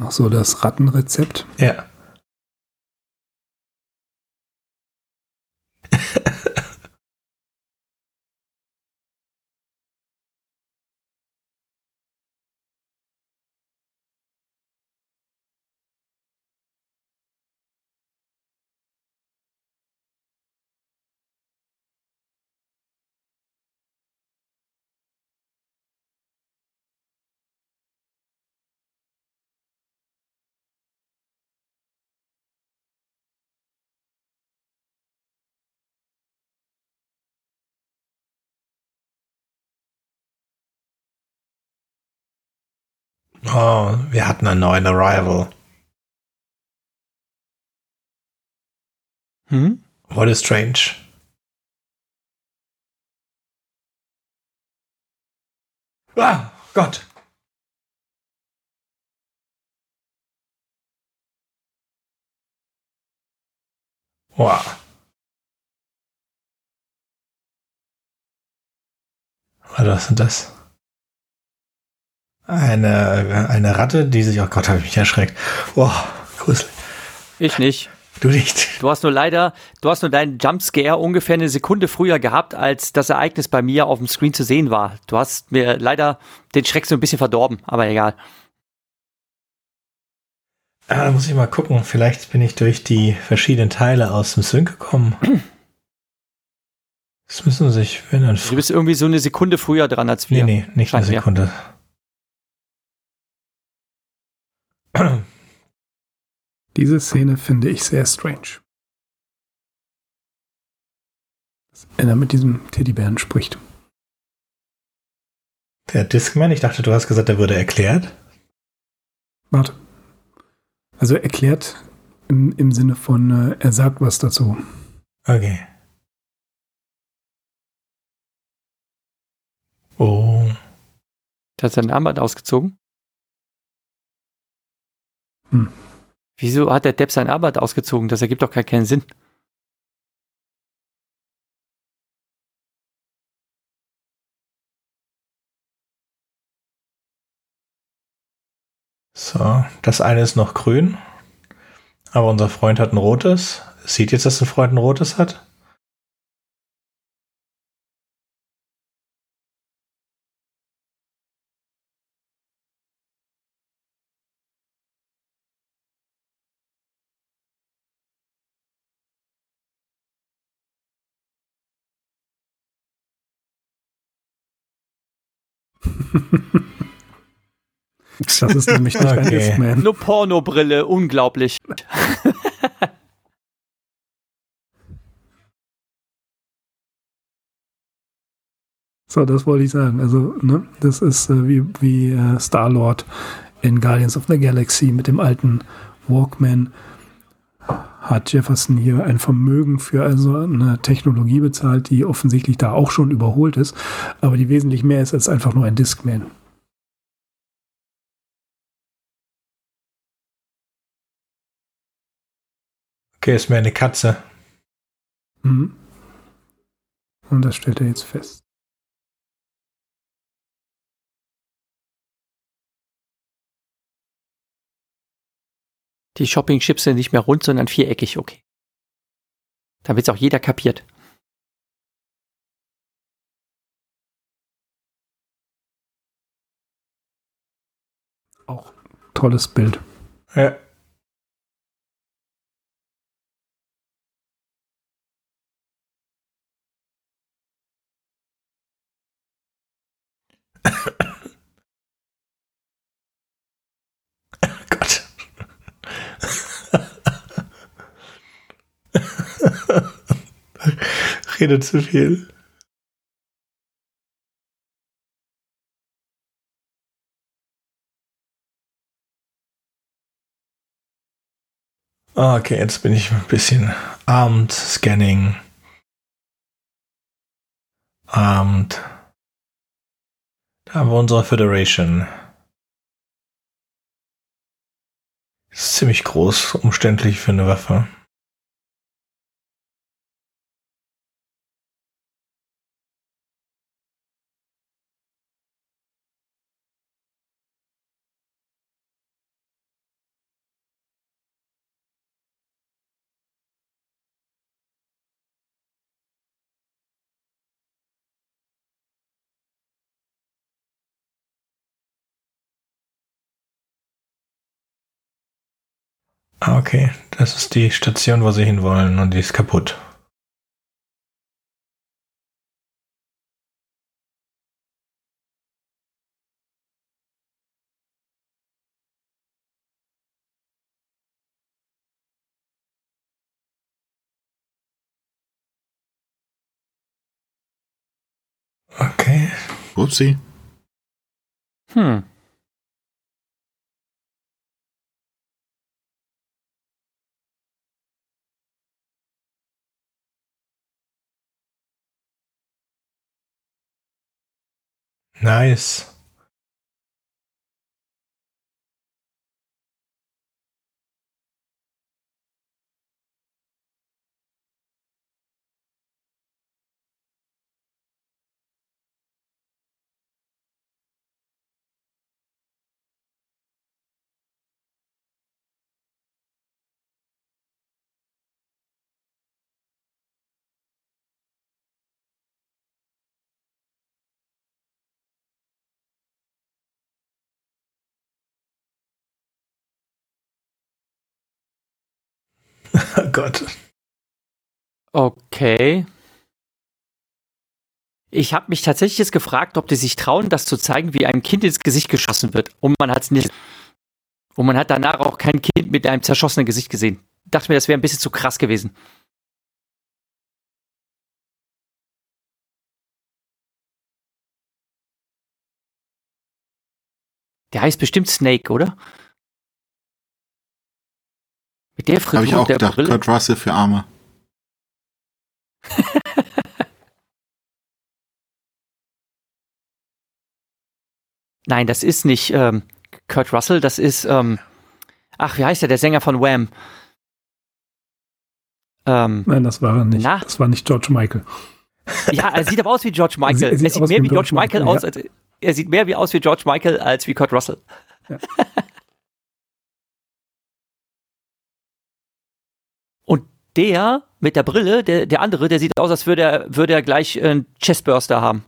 Ach so, das Rattenrezept? Ja. Oh, wir hatten einen neuen Arrival. Hm? What is strange? Ah, Gott. Wow. Was ist das? Eine, eine Ratte, die sich, oh Gott, habe ich mich erschreckt. Boah, gruselig. Ich nicht. Du nicht. Du hast nur leider, du hast nur deinen Jumpscare ungefähr eine Sekunde früher gehabt, als das Ereignis bei mir auf dem Screen zu sehen war. Du hast mir leider den Schreck so ein bisschen verdorben, aber egal. Ah, da muss ich mal gucken. Vielleicht bin ich durch die verschiedenen Teile aus dem Sync gekommen. Das müssen sich, wenn dann. Du bist irgendwie so eine Sekunde früher dran als wir. Nee, nee, nicht eine Sekunde. Ja. Diese Szene finde ich sehr strange. Dass er mit diesem Teddybären spricht. Der Discman, ich dachte, du hast gesagt, er würde erklärt. Warte. Also erklärt im, im Sinne von, äh, er sagt was dazu. Okay. Oh. Der hat sein Armband ausgezogen? Hm. Wieso hat der Depp sein Arbeit ausgezogen? Das ergibt doch gar keinen Sinn. So, das eine ist noch grün, aber unser Freund hat ein rotes. Sieht jetzt, dass ein Freund ein rotes hat? Das ist nämlich nicht okay. ein If-Man. Nur Pornobrille, unglaublich. so, das wollte ich sagen. Also, ne, das ist äh, wie, wie äh, Star-Lord in Guardians of the Galaxy mit dem alten Walkman hat Jefferson hier ein Vermögen für also eine Technologie bezahlt, die offensichtlich da auch schon überholt ist, aber die wesentlich mehr ist als einfach nur ein Discman. Okay, ist mir eine Katze. Mhm. Und das stellt er jetzt fest. Die Shopping-Chips sind nicht mehr rund, sondern viereckig, okay. Damit es auch jeder kapiert. Auch tolles Bild. Ja. Rede zu viel. Okay, jetzt bin ich ein bisschen Armed Scanning. Armed. Da haben wir unsere Federation. Ist ziemlich groß, umständlich für eine Waffe. Okay. Das ist die Station, wo sie hinwollen und die ist kaputt. Okay. Upsi. Hm. Nice. Gott. Okay. Ich habe mich tatsächlich jetzt gefragt, ob die sich trauen, das zu zeigen, wie einem Kind ins Gesicht geschossen wird. Und man hat es nicht. Und man hat danach auch kein Kind mit einem zerschossenen Gesicht gesehen. Dachte mir, das wäre ein bisschen zu krass gewesen. Der heißt bestimmt Snake, oder? Mit der Frisur Habe ich auch der gedacht, Brille. Kurt Russell für Arme. Nein, das ist nicht ähm, Kurt Russell, das ist, ähm, ach, wie heißt der, der Sänger von Wham? Ähm, Nein, das war er nicht. Na? Das war nicht George Michael. Ja, er sieht aber aus wie George Michael. Er, sieht, er sieht mehr wie George, Michael, Michael aus, als, er sieht mehr wie aus wie George Michael als wie Kurt Russell. Ja. der mit der Brille, der, der andere, der sieht aus, als würde er, würde er gleich einen Chestburster haben.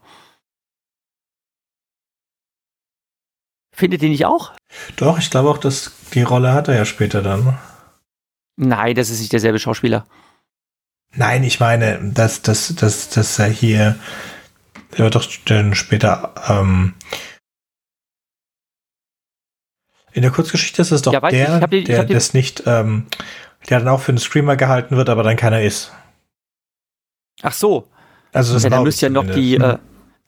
Findet ihr nicht auch? Doch, ich glaube auch, dass die Rolle hat er ja später dann. Nein, das ist nicht derselbe Schauspieler. Nein, ich meine, dass, dass, dass, dass er hier, der wird doch dann später, ähm, in der Kurzgeschichte ist es doch ja, der, ich, ich die, der das nicht ähm, der dann auch für einen Streamer gehalten wird, aber dann keiner ist. Ach so. Also das ja, da müsste ja noch die, äh,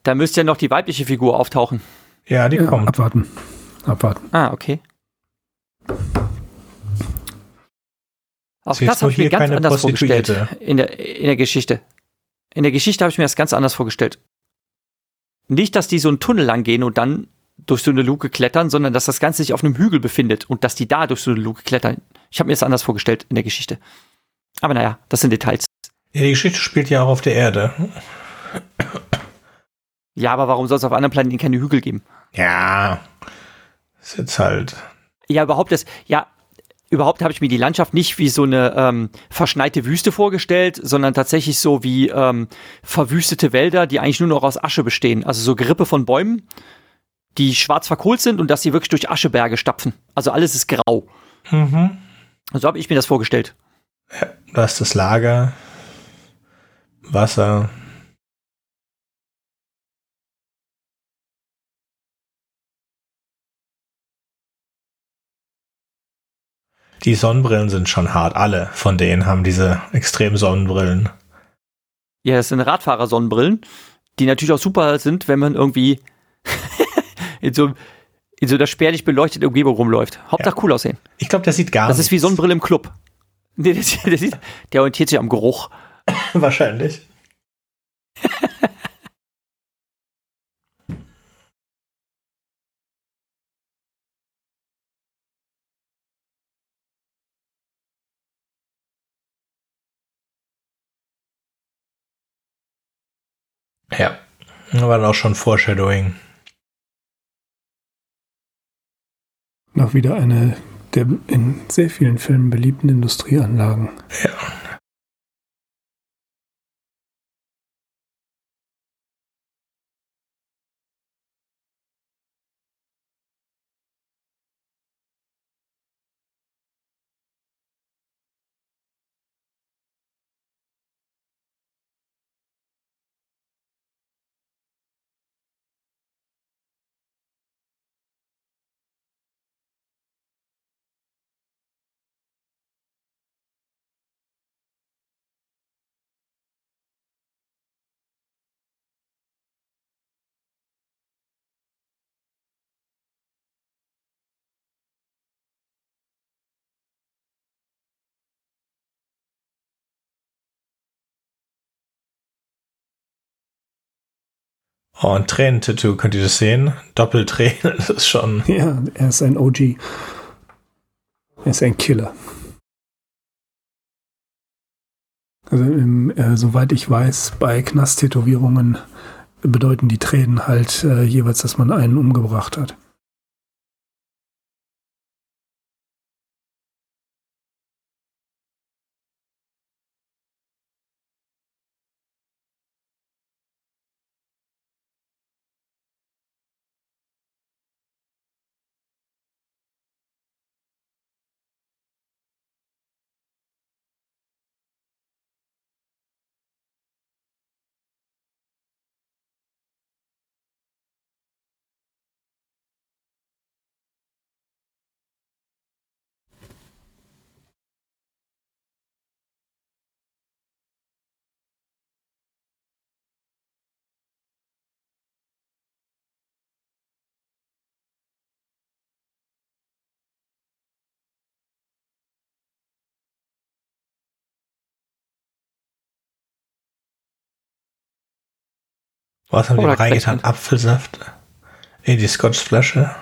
da müsste ja noch die weibliche Figur auftauchen. Ja, die ja, kommt. Abwarten. Abwarten. Ah, okay. Auch das habe ich mir ganz anders vorgestellt in der, in der Geschichte. In der Geschichte habe ich mir das ganz anders vorgestellt. Nicht, dass die so einen Tunnel lang gehen und dann durch so eine Luke klettern, sondern dass das Ganze sich auf einem Hügel befindet und dass die da durch so eine Luke klettern. Ich habe mir das anders vorgestellt in der Geschichte. Aber naja, das sind Details. Ja, die Geschichte spielt ja auch auf der Erde. Ja, aber warum soll es auf anderen Planeten keine Hügel geben? Ja, ist jetzt halt. Ja, überhaupt das, ja, überhaupt habe ich mir die Landschaft nicht wie so eine ähm, verschneite Wüste vorgestellt, sondern tatsächlich so wie ähm, verwüstete Wälder, die eigentlich nur noch aus Asche bestehen. Also so Gerippe von Bäumen die schwarz verkohlt sind und dass sie wirklich durch Ascheberge stapfen. Also alles ist grau. Mhm. So habe ich mir das vorgestellt. Ja, da ist das Lager, Wasser. Die Sonnenbrillen sind schon hart. Alle von denen haben diese extremen Sonnenbrillen. Ja, das sind Radfahrer-Sonnenbrillen, die natürlich auch super sind, wenn man irgendwie in so in so einer spärlich beleuchteten Umgebung rumläuft. Hauptsache ja. cool aussehen. Ich glaube, der sieht gar Das nichts. ist wie Sonnenbrille im Club. Nee, der, der, sieht, der orientiert sich am Geruch. Wahrscheinlich. Ja, war auch schon Foreshadowing. Noch wieder eine der in sehr vielen Filmen beliebten Industrieanlagen. Ja. Oh, ein Tränentattoo, könnt ihr das sehen? Doppeltränen, das ist schon. Ja, er ist ein OG. Er ist ein Killer. Also, im, äh, soweit ich weiß, bei Knast-Tätowierungen bedeuten die Tränen halt äh, jeweils, dass man einen umgebracht hat. Was haben die reingetan? Apfelsaft? In die Scotchflasche?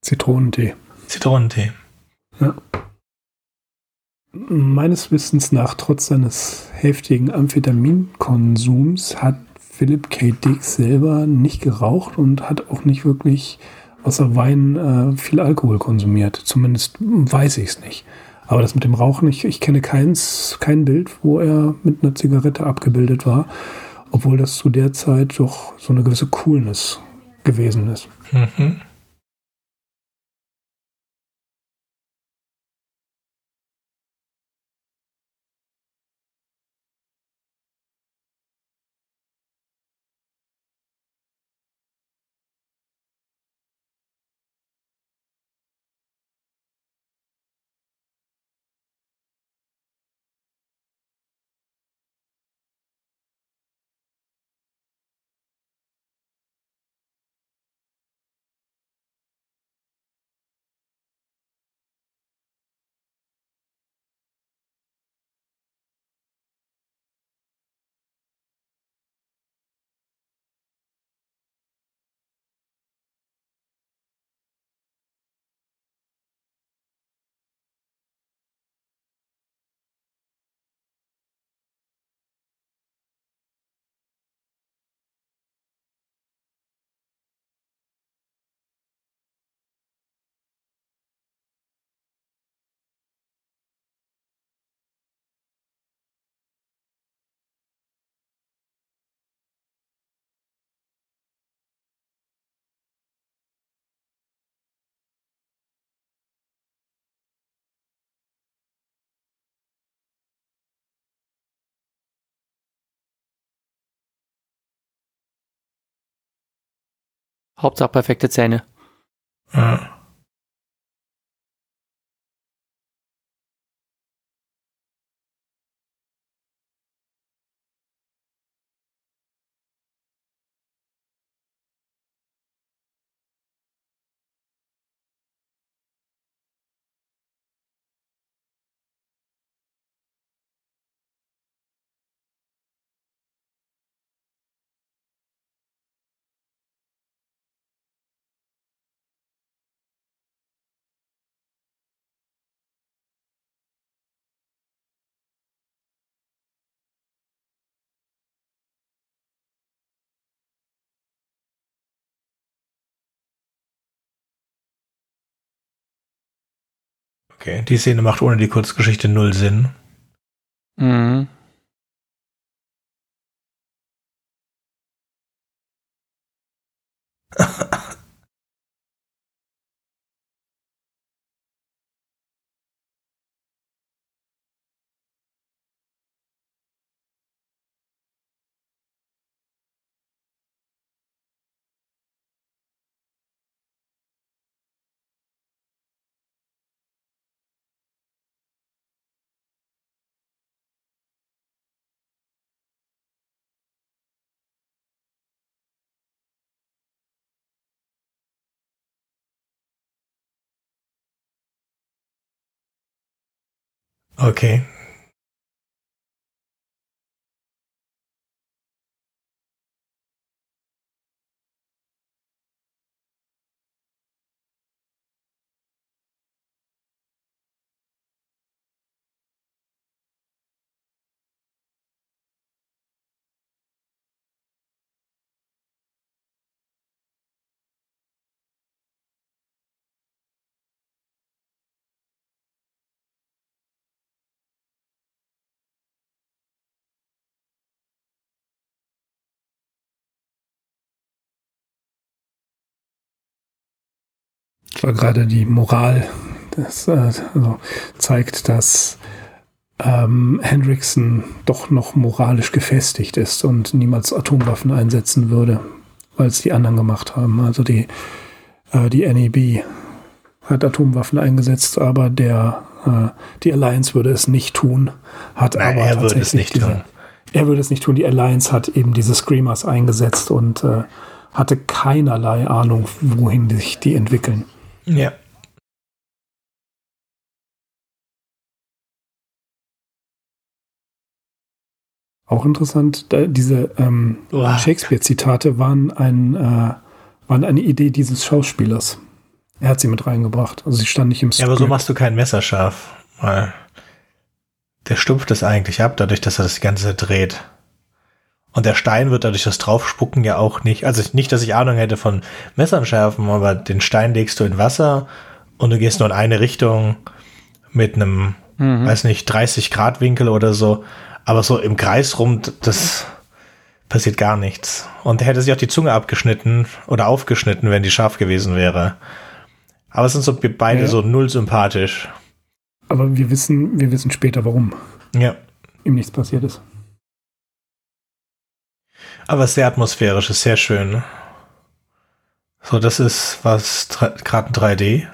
Zitronentee. Zitronentee. Ja. Meines Wissens nach, trotz seines heftigen Amphetaminkonsums, hat Philip K. Dick selber nicht geraucht und hat auch nicht wirklich außer Wein äh, viel Alkohol konsumiert. Zumindest weiß ich es nicht. Aber das mit dem Rauchen, ich, ich kenne keins, kein Bild, wo er mit einer Zigarette abgebildet war obwohl das zu der Zeit doch so eine gewisse Coolness gewesen ist. Mhm. Hauptsache perfekte Zähne. Ja. Okay, die Szene macht ohne die Kurzgeschichte null Sinn. Mhm. Okay. War gerade die Moral. Das äh, also zeigt, dass ähm, Hendrickson doch noch moralisch gefestigt ist und niemals Atomwaffen einsetzen würde, weil es die anderen gemacht haben. Also die, äh, die NEB hat Atomwaffen eingesetzt, aber der, äh, die Alliance würde es nicht tun. Hat Nein, aber er würde es nicht diese, tun. Er würde es nicht tun. Die Alliance hat eben diese Screamers eingesetzt und äh, hatte keinerlei Ahnung, wohin sich die entwickeln. Ja. Auch interessant, diese ähm, Shakespeare-Zitate waren, ein, äh, waren eine Idee dieses Schauspielers. Er hat sie mit reingebracht. Also sie stand nicht im Skript. Ja, aber so machst du kein Messer scharf. Weil der stumpft es eigentlich ab, dadurch, dass er das Ganze dreht. Und der Stein wird dadurch das Draufspucken ja auch nicht. Also nicht, dass ich Ahnung hätte von Messern schärfen, aber den Stein legst du in Wasser und du gehst nur in eine Richtung mit einem, mhm. weiß nicht, 30 Grad Winkel oder so. Aber so im Kreis rum, das passiert gar nichts. Und er hätte sich auch die Zunge abgeschnitten oder aufgeschnitten, wenn die scharf gewesen wäre. Aber es sind so beide ja. so null sympathisch. Aber wir wissen, wir wissen später, warum. Ja. Ihm nichts passiert ist. Aber sehr atmosphärisch, ist sehr schön. So, das ist was, gerade 3D.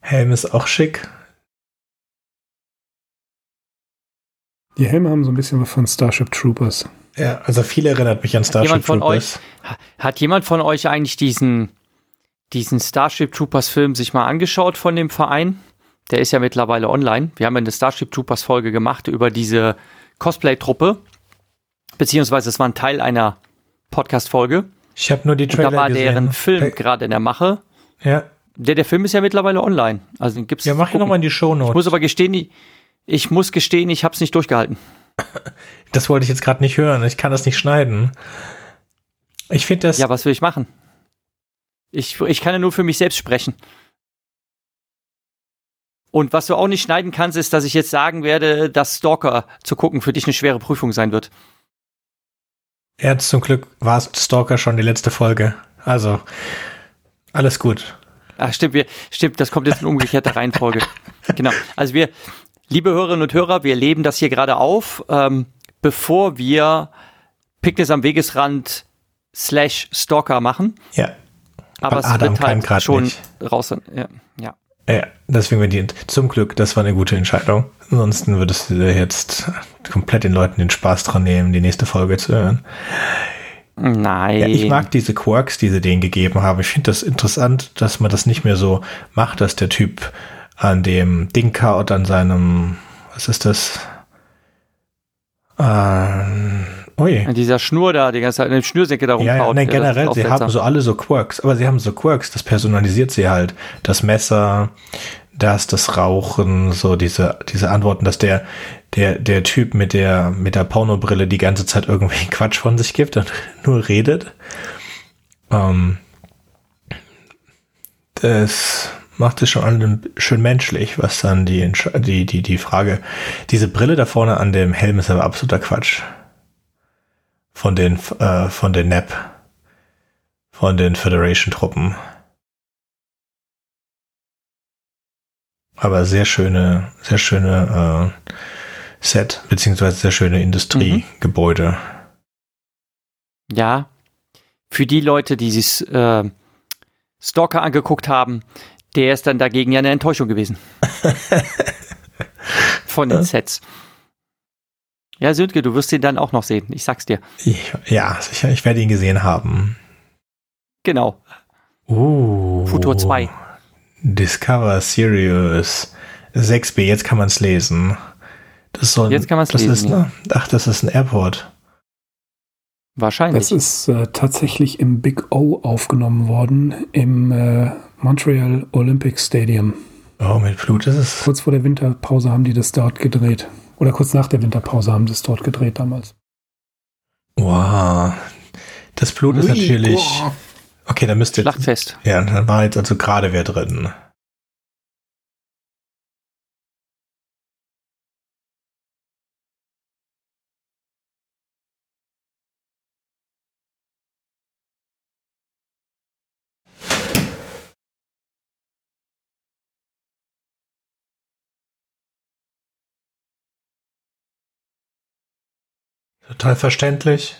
Helm ist auch schick. Die Helme haben so ein bisschen was von Starship Troopers. Ja, also viel erinnert mich an Starship jemand von Troopers. Euch, hat jemand von euch eigentlich diesen, diesen Starship Troopers Film sich mal angeschaut von dem Verein? Der ist ja mittlerweile online. Wir haben eine Starship Troopers Folge gemacht über diese Cosplay-Truppe. Beziehungsweise es war ein Teil einer Podcast-Folge. Ich habe nur die Trailer Und da war gesehen. deren Film hey. gerade in der Mache. Ja. Der, der Film ist ja mittlerweile online. Also den gibt's. Ja, mach ich nochmal in die Show Notes. Ich muss aber gestehen, ich muss gestehen, ich habe es nicht durchgehalten. Das wollte ich jetzt gerade nicht hören. Ich kann das nicht schneiden. Ich finde das. Ja, was will ich machen? Ich, ich kann ja nur für mich selbst sprechen. Und was du auch nicht schneiden kannst, ist, dass ich jetzt sagen werde, dass Stalker zu gucken für dich eine schwere Prüfung sein wird. Ja, zum Glück war Stalker schon die letzte Folge. Also, alles gut. Ach, stimmt, wir, stimmt, das kommt jetzt in umgekehrter Reihenfolge. genau. Also wir, Liebe Hörerinnen und Hörer, wir leben das hier gerade auf, ähm, bevor wir Picknick am Wegesrand slash Stalker machen. Ja. Aber es Adam wird halt schon nicht. raus. Ja, ja. Ja, deswegen verdient. Zum Glück, das war eine gute Entscheidung. Ansonsten würdest du jetzt komplett den Leuten den Spaß dran nehmen, die nächste Folge zu hören. Nein. Ja, ich mag diese Quirks, die sie denen gegeben haben. Ich finde das interessant, dass man das nicht mehr so macht, dass der Typ an dem Dinka und an seinem, was ist das? Äh, Ui. An dieser Schnur da, die ganze Zeit, eine Schnürsenke da rumbaut. Ja, ja nee, generell, sie haben so alle so Quirks, aber sie haben so Quirks, das personalisiert sie halt. Das Messer, das, das Rauchen, so diese, diese Antworten, dass der, der, der Typ mit der, mit der Pornobrille die ganze Zeit irgendwie Quatsch von sich gibt und nur redet. Ähm, das macht es schon schön menschlich, was dann die, die, die, die Frage, diese Brille da vorne an dem Helm ist aber absoluter Quatsch von den, äh, von den NAP, von den Federation-Truppen. Aber sehr schöne, sehr schöne äh, Set, beziehungsweise sehr schöne Industriegebäude. Mhm. Ja, für die Leute, die sich äh, Stalker angeguckt haben, der ist dann dagegen ja eine Enttäuschung gewesen. Von den Sets. Ja, Sönke, du wirst ihn dann auch noch sehen. Ich sag's dir. Ja, sicher. Ich werde ihn gesehen haben. Genau. Uh, Futur 2. Discover Sirius 6b. Jetzt kann man es lesen. Das soll, Jetzt kann man es lesen. Ist, ja. Ach, das ist ein Airport. Wahrscheinlich. Das ist äh, tatsächlich im Big O aufgenommen worden, im äh, Montreal Olympic Stadium. Oh, mit Blut ist es. Kurz vor der Winterpause haben die das dort gedreht. Oder kurz nach der Winterpause haben sie es dort gedreht damals. Wow. Das Blut Ui, ist natürlich. Boah. Okay, dann müsste. Schlachtfest. Ja, dann war jetzt also gerade wer drin. Total verständlich.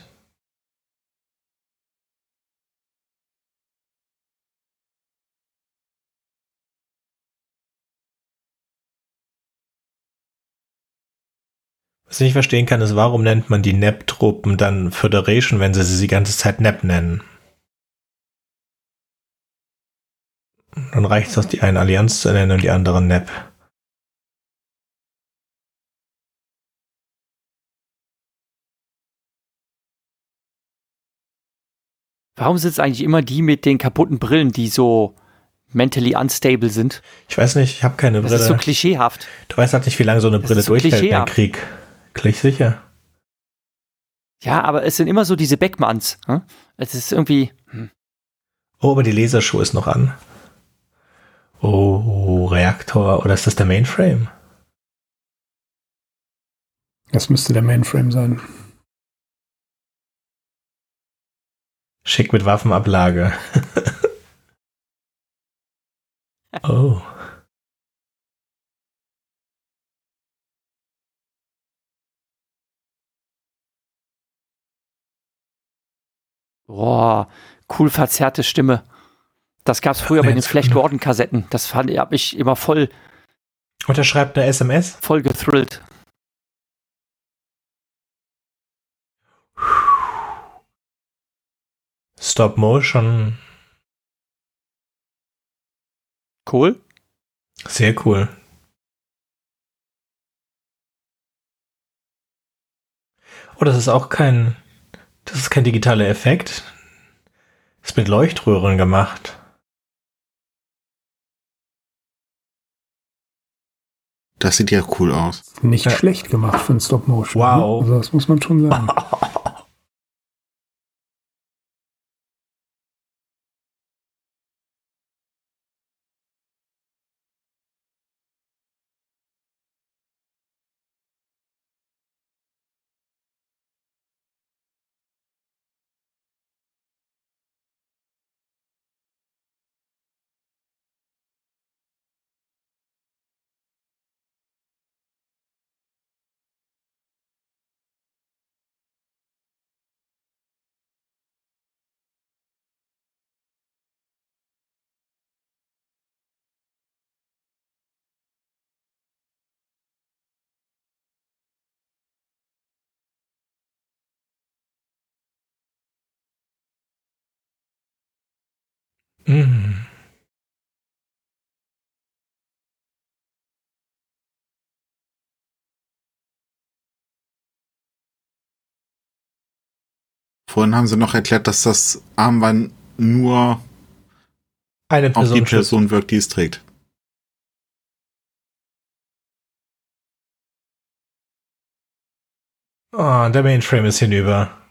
Was ich nicht verstehen kann, ist, warum nennt man die NEP-Truppen dann Föderation, wenn sie sie die ganze Zeit NEP nennen? Dann reicht es, die eine Allianz zu nennen und die andere NEP. Warum sind es eigentlich immer die mit den kaputten Brillen, die so mentally unstable sind? Ich weiß nicht, ich habe keine Brille. Das ist so klischeehaft. Du weißt halt nicht, wie lange so eine Brille so durchhält im Krieg. Gleich sicher. Ja, aber es sind immer so diese Beckmanns. Hm? Es ist irgendwie. Hm. Oh, aber die Lasershow ist noch an. Oh, Reaktor. Oder ist das der Mainframe? Das müsste der Mainframe sein. Schick mit Waffenablage. oh. Boah, cool verzerrte Stimme. Das gab es früher bei den Flash Gordon Kassetten. Das fand habe ich immer voll. Und er schreibt eine SMS? Voll gethrilled. Stop Motion. Cool. Sehr cool. Oh, das ist auch kein, das ist kein digitaler Effekt. Das ist mit Leuchtröhren gemacht. Das sieht ja cool aus. Nicht ja. schlecht gemacht für ein Stop Motion. Ne? Wow. Also das muss man schon sagen. Mhm. Vorhin haben sie noch erklärt, dass das Armband nur eine Person, auf die Person wirkt, die es trägt. Oh, der Mainframe ist hinüber.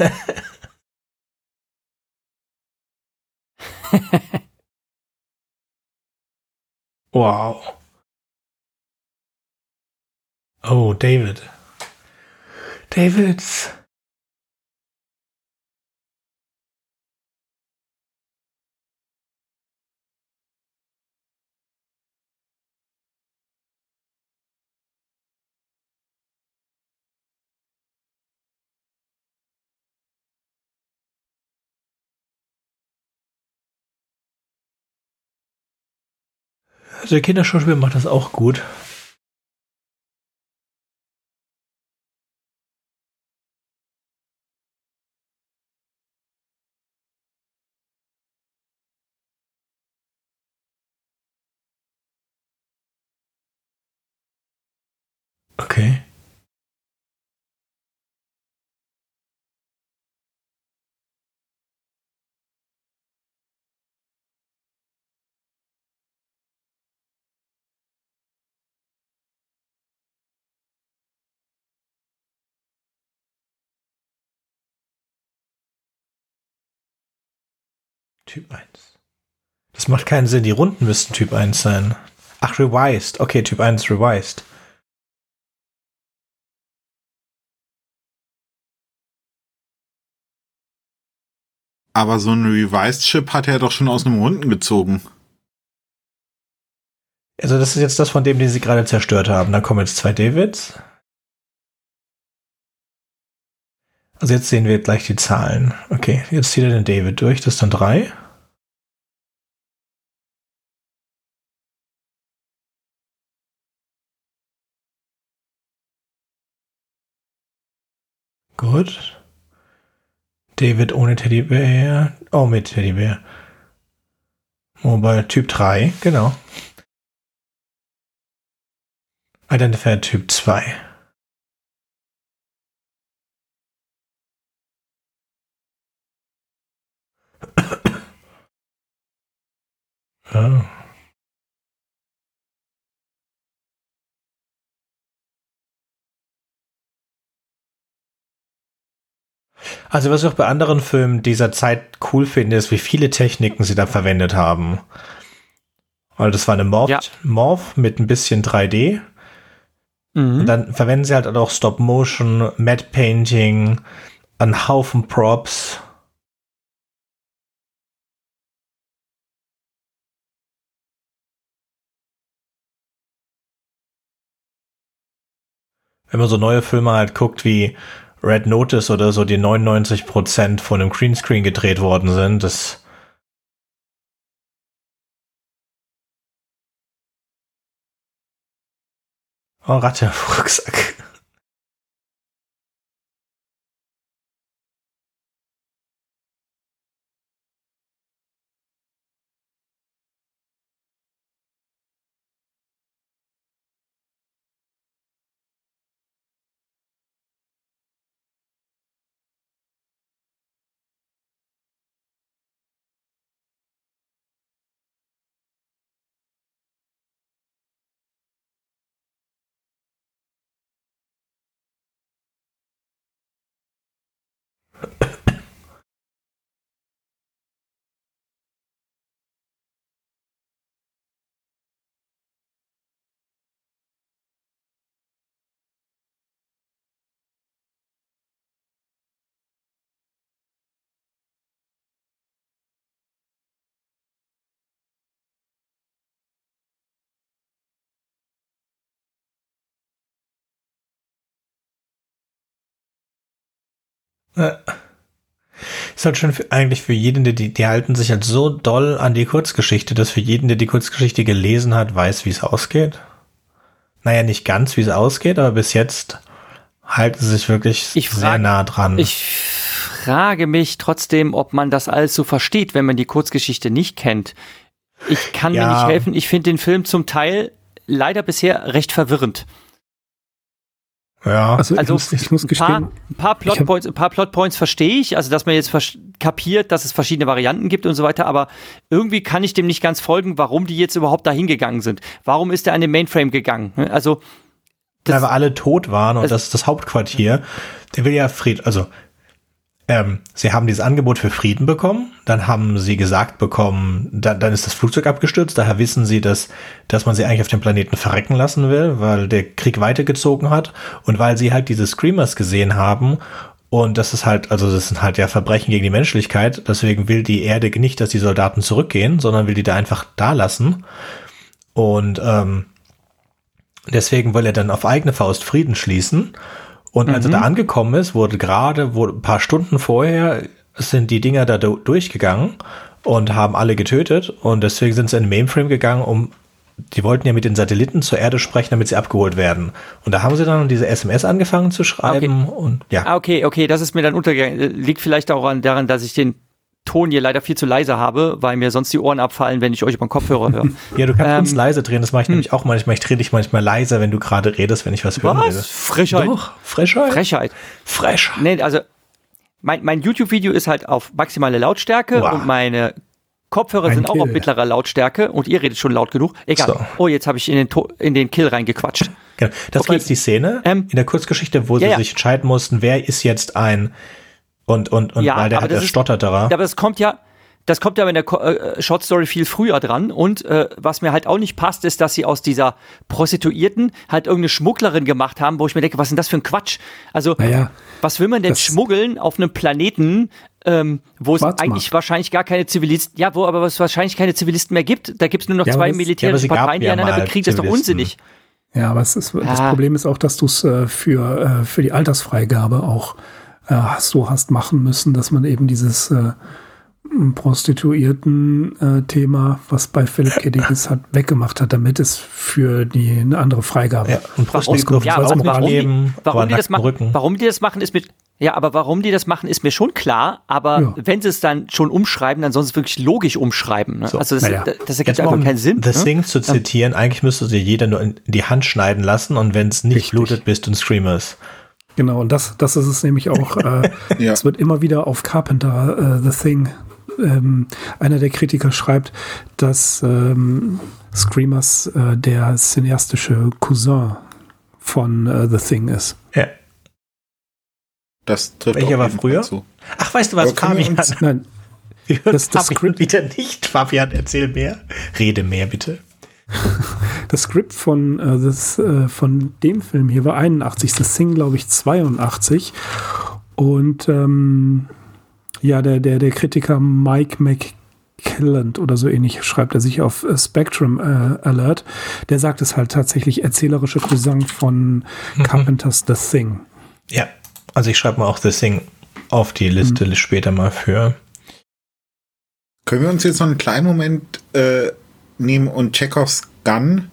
wow. Oh, David. Davids. Also der Kinderschauspieler macht das auch gut. Typ 1. Das macht keinen Sinn. Die Runden müssten Typ 1 sein. Ach, revised. Okay, Typ 1 revised. Aber so ein Revised-Chip hat er doch schon aus einem Runden gezogen. Also das ist jetzt das von dem, den sie gerade zerstört haben. Da kommen jetzt zwei Davids. Also jetzt sehen wir gleich die Zahlen. Okay, jetzt zieht er den David durch. Das ist dann drei. Gut. David ohne Teddybär. Oh, mit Teddybär. Mobile Typ 3, genau. Identifier Typ 2. oh. Also was ich auch bei anderen Filmen dieser Zeit cool finde, ist, wie viele Techniken sie da verwendet haben. Weil das war eine Morph, ja. Morph mit ein bisschen 3D. Mhm. Und dann verwenden sie halt auch Stop Motion, Matte Painting, einen Haufen Props. Wenn man so neue Filme halt guckt wie Red Notice oder so, die 99% von einem Greenscreen gedreht worden sind. Das Oh, Ratte im Rucksack. Äh, ist halt schon für, eigentlich für jeden, der die, die halten sich halt so doll an die Kurzgeschichte, dass für jeden, der die Kurzgeschichte gelesen hat, weiß, wie es ausgeht. Naja, nicht ganz, wie es ausgeht, aber bis jetzt halten sie sich wirklich ich sehr nah dran. Ich frage mich trotzdem, ob man das alles so versteht, wenn man die Kurzgeschichte nicht kennt. Ich kann ja. mir nicht helfen. Ich finde den Film zum Teil leider bisher recht verwirrend. Ja, Also, Also ich, muss, ich muss Ein gestehen, paar, ein paar Plotpoints, ein paar Plotpoints verstehe ich, also dass man jetzt kapiert, dass es verschiedene Varianten gibt und so weiter, aber irgendwie kann ich dem nicht ganz folgen, warum die jetzt überhaupt dahin gegangen sind. Warum ist er an den Mainframe gegangen? Also weil wir alle tot waren und Also- das ist das Hauptquartier. Der will ja Fried, also ähm, sie haben dieses Angebot für Frieden bekommen, dann haben sie gesagt bekommen, dann, dann ist das Flugzeug abgestürzt, daher wissen sie, dass, dass man sie eigentlich auf dem Planeten verrecken lassen will, weil der Krieg weitergezogen hat. Und weil sie halt diese Screamers gesehen haben und das ist halt, also das sind halt ja Verbrechen gegen die Menschlichkeit, deswegen will die Erde nicht, dass die Soldaten zurückgehen, sondern will die da einfach da lassen und ähm, Deswegen will er dann auf eigene Faust Frieden schließen. Und als er da angekommen ist, wurde gerade, wurde ein paar Stunden vorher, sind die Dinger da du- durchgegangen und haben alle getötet. Und deswegen sind sie in den Mainframe gegangen, um, die wollten ja mit den Satelliten zur Erde sprechen, damit sie abgeholt werden. Und da haben sie dann diese SMS angefangen zu schreiben und ja. Ah, okay, okay, das ist mir dann untergegangen. Liegt vielleicht auch an, daran, dass ich den Ton hier leider viel zu leise habe, weil mir sonst die Ohren abfallen, wenn ich euch über den Kopfhörer höre. Ja, du kannst Ähm, uns leise drehen, das mache ich nämlich auch manchmal. Ich drehe dich manchmal leiser, wenn du gerade redest, wenn ich was will. Was? Frechheit. Doch, Frechheit. Frechheit. Frechheit. Nee, also mein, mein YouTube-Video ist halt auf maximale Lautstärke Wow. und meine Kopfhörer Ein sind auch auf Kill. mittlerer Lautstärke und ihr redet schon laut genug. Egal. So. Oh, jetzt habe ich in den, To- in den Kill reingequatscht. Genau. Das Okay. war jetzt die Szene Ähm, in der Kurzgeschichte, wo sie ja, ja. sich entscheiden mussten, wer ist jetzt ein und und und Ja, weil der hat das der Stotterer. Ja, aber das kommt ja, das kommt ja in der Ko- äh, Short Story viel früher dran. Und äh, was mir halt auch nicht passt, ist, dass sie aus dieser Prostituierten halt irgendeine Schmugglerin gemacht haben, wo ich mir denke, was ist denn das für ein Quatsch? Also, Naja, was will man denn schmuggeln auf einem Planeten, ähm, wo es eigentlich wahrscheinlich gar keine Zivilisten, ja, wo aber es wahrscheinlich keine Zivilisten mehr gibt. Da gibt es nur noch Ja, zwei das- militärische ja, Parteien, die ja einander bekriegen. Das ist doch unsinnig. Ja, aber es ist, das Ah. Problem ist auch, dass du es äh, für, äh, für die Altersfreigabe auch äh, so hast machen müssen, dass man eben dieses äh, Prostituierten-Thema, was bei Philipp K. Dick ist, hat, weggemacht hat, damit es für die eine andere Freigabe ja, und Prostituierte Auskunft Ja, ja, warum, die, warum, das machen, Rücken. warum die das machen, ist mir ja, aber warum die das machen, ist mir schon klar. Aber Ja. wenn sie es dann schon umschreiben, dann sollen sie es wirklich logisch umschreiben. Ne? So, also das, naja. das, das Jetzt ergibt mal einfach um keinen Sinn. The ne? Thing zu zitieren, eigentlich müsste dir jeder nur in die Hand schneiden lassen und wenn es nicht Richtig. blutet, bist du ein Screamers. Genau, und das, das ist es nämlich auch. Äh, Ja. Es wird immer wieder auf Carpenter äh, The Thing. Ähm, einer der Kritiker schreibt, dass ähm, Screamers äh, der cineastische Cousin von äh, The Thing ist. Ja. Das trifft Welcher war früher? Zu. Ach, weißt du was, Aber Fabian? uns- Nein, Wir das- das Fabian wieder nicht. Fabian, erzähl mehr. Rede mehr, bitte. das Skript von, äh, das, äh, von dem Film hier war 81, das Thing, glaube ich, 82. Und ähm, ja, der, der, der Kritiker Mike McKelland oder so ähnlich schreibt er sich auf äh, Spectrum äh, Alert. Der sagt es halt tatsächlich erzählerische Cousin von Carpenters The Thing. Ja, also ich schreibe mal auch The Thing auf die Liste Mhm. später mal für. Können wir uns jetzt noch einen kleinen Moment äh, nehmen und Chekhovs Gun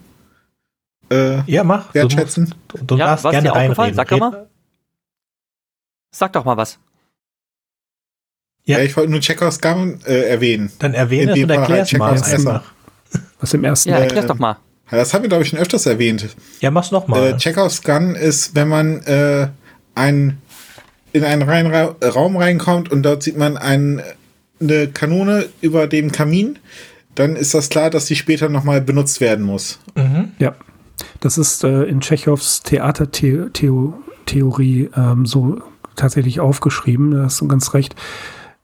äh, Ja, mach. Du, musst, wertschätzen? du, Ja, darfst was ist gerne dir aufgefallen? reinreden. Sag doch mal. Sag doch mal was. Ja. Ja. ich wollte nur Chekhovs Gun äh, erwähnen. Dann erwähne es und erklär's halt mal einfach. Was im ersten Ja, Äh, erklär's doch mal. Das haben wir, glaube ich, schon öfters erwähnt. Ja, mach's nochmal. Äh, Chekhovs Gun ist, wenn man äh, ein, in einen rein Ra Raum reinkommt und dort sieht man ein, eine Kanone über dem Kamin, dann ist das klar, dass die später nochmal benutzt werden muss. mhm. Ja, das ist äh, in Tschechows Theatertheorie ähm, so tatsächlich aufgeschrieben. Da hast du ganz recht.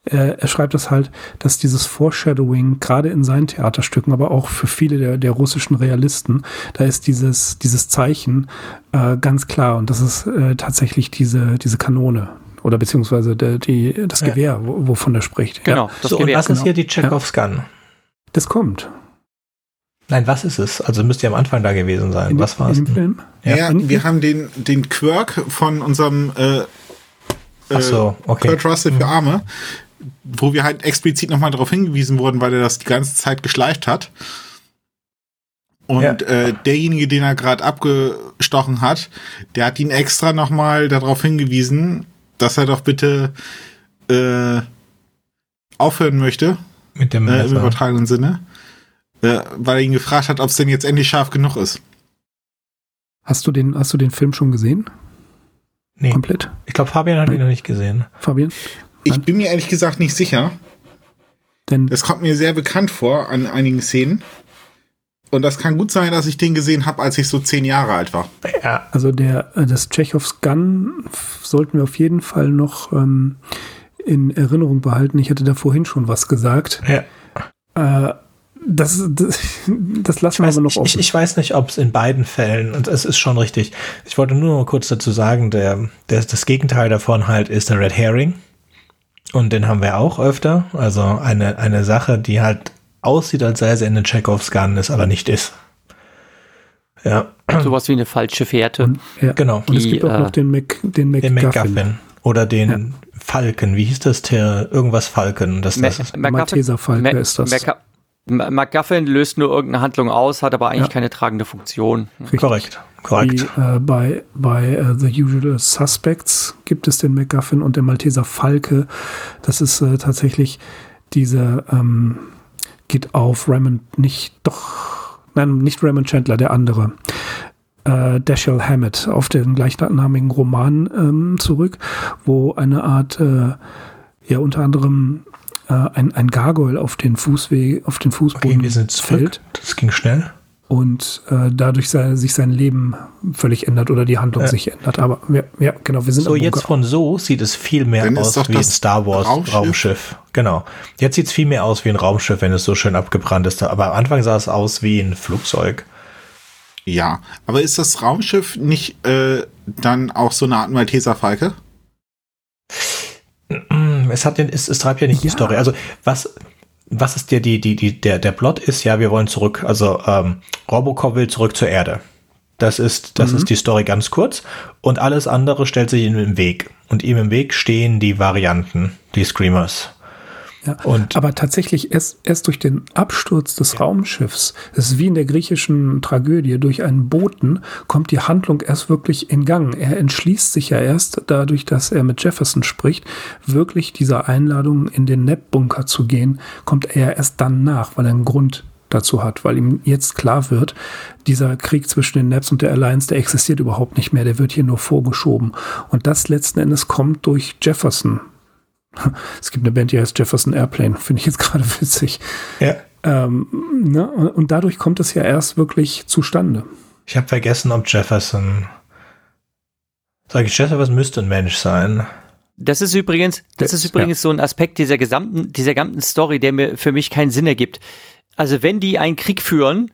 Äh, er schreibt das halt, dass dieses Foreshadowing gerade in seinen Theaterstücken, aber auch für viele der, der russischen Realisten, da ist dieses, dieses Zeichen äh, ganz klar und das ist äh, tatsächlich diese, diese Kanone oder beziehungsweise der, die, das Ja. Gewehr, wo, wovon er spricht. Genau, Ja, das so, und Gewehr. was ist genau. hier die Chekhovs Gun? Das kommt. Nein, was ist es? Also müsst ihr am Anfang da gewesen sein. In, was war es? Film? Ja, in- wir haben den, den Quirk von unserem äh, Ach so, okay. Kurt Russell für Arme, wo wir halt explizit nochmal darauf hingewiesen wurden, weil er das die ganze Zeit geschleift hat. Und Ja. äh, derjenige, den er gerade abgestochen hat, der hat ihn extra nochmal darauf hingewiesen, dass er doch bitte äh, aufhören möchte, Mit dem äh, im übertragenen Sinne, äh, weil er ihn gefragt hat, ob es denn jetzt endlich scharf genug ist. Hast du den, hast du den Film schon gesehen? Nee. Komplett? Ich glaube, Fabian hat ihn noch nicht gesehen. Fabian? Ich bin mir ehrlich gesagt nicht sicher. Denn Das kommt mir sehr bekannt vor an einigen Szenen. Und das kann gut sein, dass ich den gesehen habe, als ich so zehn Jahre alt war. Ja. Also der, äh, das Tschechows Gun sollten wir auf jeden Fall noch ähm, in Erinnerung behalten. Ich hatte da vorhin schon was gesagt. ja. Äh, das, das, das lassen wir weiß, aber noch offen. ich, ich weiß nicht, ob es in beiden Fällen, und es ist schon richtig. Ich wollte nur noch kurz dazu sagen, der, der, das Gegenteil davon halt ist der Red Herring. Und den haben wir auch öfter. Also eine, eine Sache, die halt aussieht, als sei sie in den Chekhovs Gun, ist aber nicht ist. Ja, Sowas wie eine falsche Fährte. ja. genau. Und es gibt auch äh, noch den, Mac, den Den MacGuffin. McGuffin. Oder den Falken. Wie hieß das? Der, irgendwas Falken. Das, das ist, Ma- Malteser Falke Ma- ist das. Maca- Ma- MacGuffin löst nur irgendeine Handlung aus, hat aber eigentlich Ja. keine tragende Funktion. korrekt. Wie, Korrekt. äh, bei bei äh, The Usual Suspects gibt es den MacGuffin und der Malteser Falke. Das ist äh, tatsächlich diese, ähm, geht auf Raymond, nicht, doch, nein, nicht Raymond Chandler, der andere. Äh, Dashiell Hammett auf den gleichnamigen Roman ähm, zurück, wo eine Art, äh, ja, unter anderem äh, ein, ein Gargoyle auf den Fußweg, auf den Okay, Fußboden wir sind zurück. fällt Das ging schnell. und äh, dadurch sei, sich sein Leben völlig ändert oder die Handlung Ja. sich ändert. Aber wir, ja, genau, wir sind So, jetzt von so sieht es viel mehr Dann aus wie ein Star Wars Raumschiff. Raumschiff. Genau. Jetzt sieht es viel mehr aus wie ein Raumschiff, wenn es so schön abgebrannt ist. Aber am Anfang sah es aus wie ein Flugzeug. Ja, aber ist das Raumschiff nicht äh, dann auch so eine Art Malteser Falke? Mm, Es hat den, es, es treibt ja nicht die Ja. Story. Also was, was ist der, die, die, die, der, der Plot ist, ja, wir wollen zurück, also ähm, Robocop will zurück zur Erde. Das ist, das ist die Story ganz kurz. Und alles andere stellt sich ihm im Weg. Und ihm im Weg stehen die Varianten, die Screamers. Ja. Und Aber tatsächlich erst, erst durch den Absturz des Raumschiffs, es ist wie in der griechischen Tragödie, durch einen Boten kommt die Handlung erst wirklich in Gang. Er entschließt sich ja erst dadurch, dass er mit Jefferson spricht, wirklich dieser Einladung in den Nap-Bunker zu gehen, kommt er erst dann nach, weil er einen Grund dazu hat, weil ihm jetzt klar wird, dieser Krieg zwischen den Naps und der Alliance, der existiert überhaupt nicht mehr, der wird hier nur vorgeschoben. Und das letzten Endes kommt durch Jefferson. Es gibt eine Band, die heißt Jefferson Airplane, finde ich jetzt gerade witzig. ja, Ähm, ne? und, dadurch kommt es ja erst wirklich zustande. ich habe vergessen, ob Jefferson. Sag ich, Jefferson müsste ein Mensch sein. Das ist übrigens, das Das- ist übrigens so ein Aspekt dieser gesamten, dieser gesamten Story, der mir für mich keinen Sinn ergibt. Also wenn die einen Krieg führen,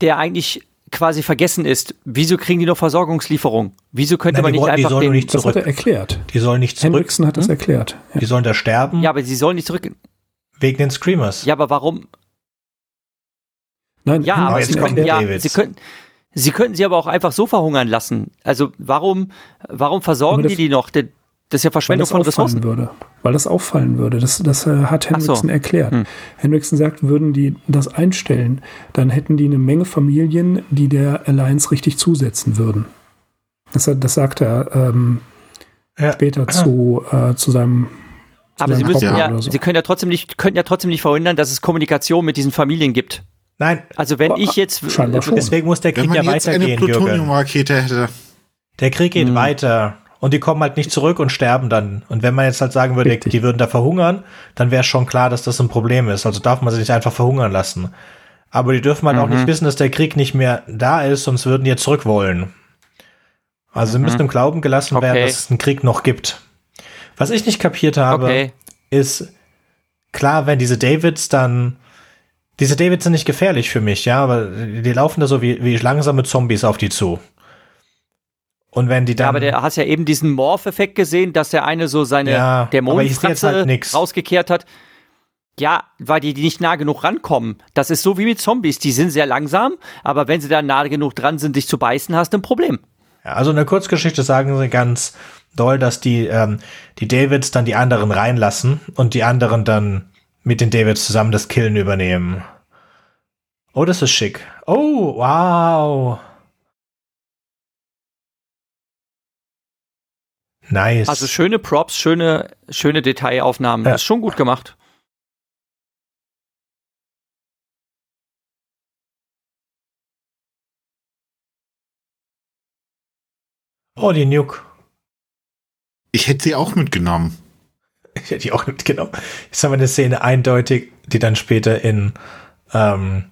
der eigentlich quasi vergessen ist, wieso kriegen die noch Versorgungslieferung? Wieso könnte Nein, man die nicht wollen- die einfach sollen den, nicht Das hat er zurück. erklärt. Die sollen nicht zurück. Hendrickson hat das erklärt. Ja. Die sollen da sterben ja, aber sie sollen nicht zurück. wegen den Screamers. Ja, aber warum? Nein, Ja, aber jetzt sie kommt können, ja, Davids. sie können, sie könnten sie aber auch einfach so verhungern lassen. Also warum, warum versorgen die die noch? Das ist ja weil Verschwendung das von auffallen Ressourcen. würde. Weil das auffallen würde. Das, das äh, hat Ach so. Hendrickson erklärt. Hm. Hendrickson sagt, würden die das einstellen, dann hätten die eine Menge Familien, die der Alliance richtig zusetzen würden. Das, das sagt er ähm, Ja. später zu, äh, zu seinem Aber sie Ja, müssen ja, ja, so. sie können ja trotzdem nicht, könnten ja trotzdem nicht verhindern, dass es Kommunikation mit diesen Familien gibt. Nein, Also wenn ich jetzt, deswegen muss der Wenn Krieg man ja jetzt eine weitergehen, Jürgen. Plutoniumrakete hätte. Der Krieg geht Hm. weiter. Und die kommen halt nicht zurück und sterben dann. Und wenn man jetzt halt sagen würde, Richtig. die würden da verhungern, dann wäre schon klar, dass das ein Problem ist. Also darf man sie nicht einfach verhungern lassen. Aber die dürfen halt auch Mhm. nicht wissen, dass der Krieg nicht mehr da ist, sonst würden die ja zurück wollen. Also sie müssen im Glauben gelassen werden, Mhm. Okay. dass es einen Krieg noch gibt. Was ich nicht kapiert habe, okay, ist klar, wenn diese Davids dann diese Davids sind nicht gefährlich für mich, ja, aber die laufen da so wie, wie langsame Zombies auf die zu. Und wenn die dann. ja, aber der hast ja eben diesen Morph-Effekt gesehen, dass der eine so seine Ja, Dämonenfratze halt rausgekehrt hat. Ja, weil die, die nicht nah genug rankommen. Das ist so wie mit Zombies. Die sind sehr langsam, aber wenn sie dann nah genug dran sind, dich zu beißen, hast du ein Problem. Ja, also in der Kurzgeschichte sagen sie ganz doll, dass die, ähm, die Davids dann die anderen reinlassen und die anderen dann mit den Davids zusammen das Killen übernehmen. Oh, das ist schick. Oh, wow. Nice. Also schöne Props, schöne, schöne Detailaufnahmen. Ja. Ist schon gut gemacht. Oh, die Nuke. Ich hätte sie auch mitgenommen. Ich hätte die auch mitgenommen. Jetzt haben wir eine Szene eindeutig, die dann später in, ähm,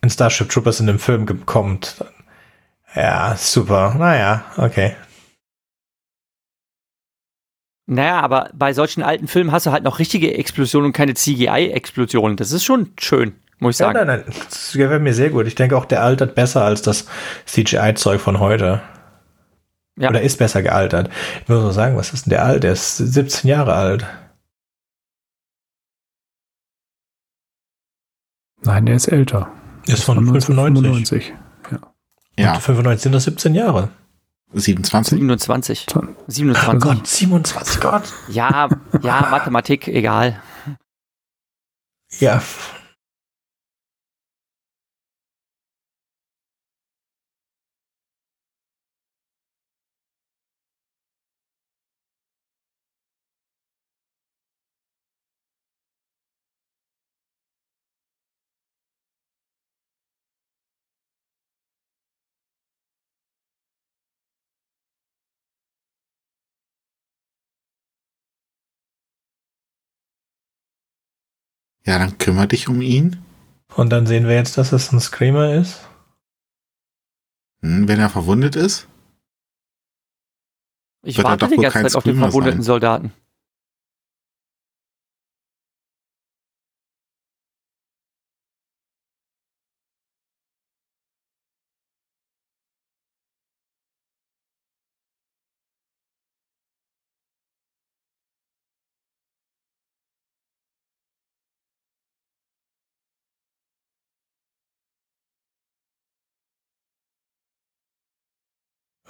in Starship Troopers in dem Film kommt. Ja, super. Naja, okay. Naja, aber bei solchen alten Filmen hast du halt noch richtige Explosionen und keine CGI-Explosionen. Das ist schon schön, muss ich sagen. Ja, nein, nein, das gefällt mir sehr gut. Ich denke auch, der altert besser als das CGI-Zeug von heute. Ja. Oder ist besser gealtert. Ich muss nur sagen, was ist denn der alt? Der ist 17 Jahre alt. Nein, der ist älter. Der ist von, von 1995. Ja. Und 95 sind das 17 Jahre. 27? 27. 27. Oh Gott, 27 Gott. Ja, ja, Mathematik, egal. Ja, Ja, dann kümmere dich um ihn. Und dann sehen wir jetzt, dass es ein Screamer ist. Hm, wenn er verwundet ist? Ich warte die ganze Zeit auf den verwundeten sein. Soldaten.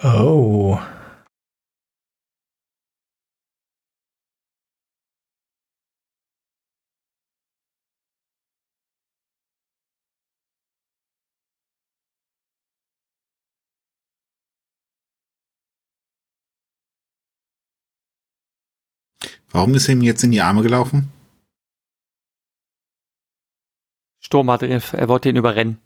Oh. Warum ist er ihm jetzt in die Arme gelaufen? Sturm hatte, er wollte ihn überrennen.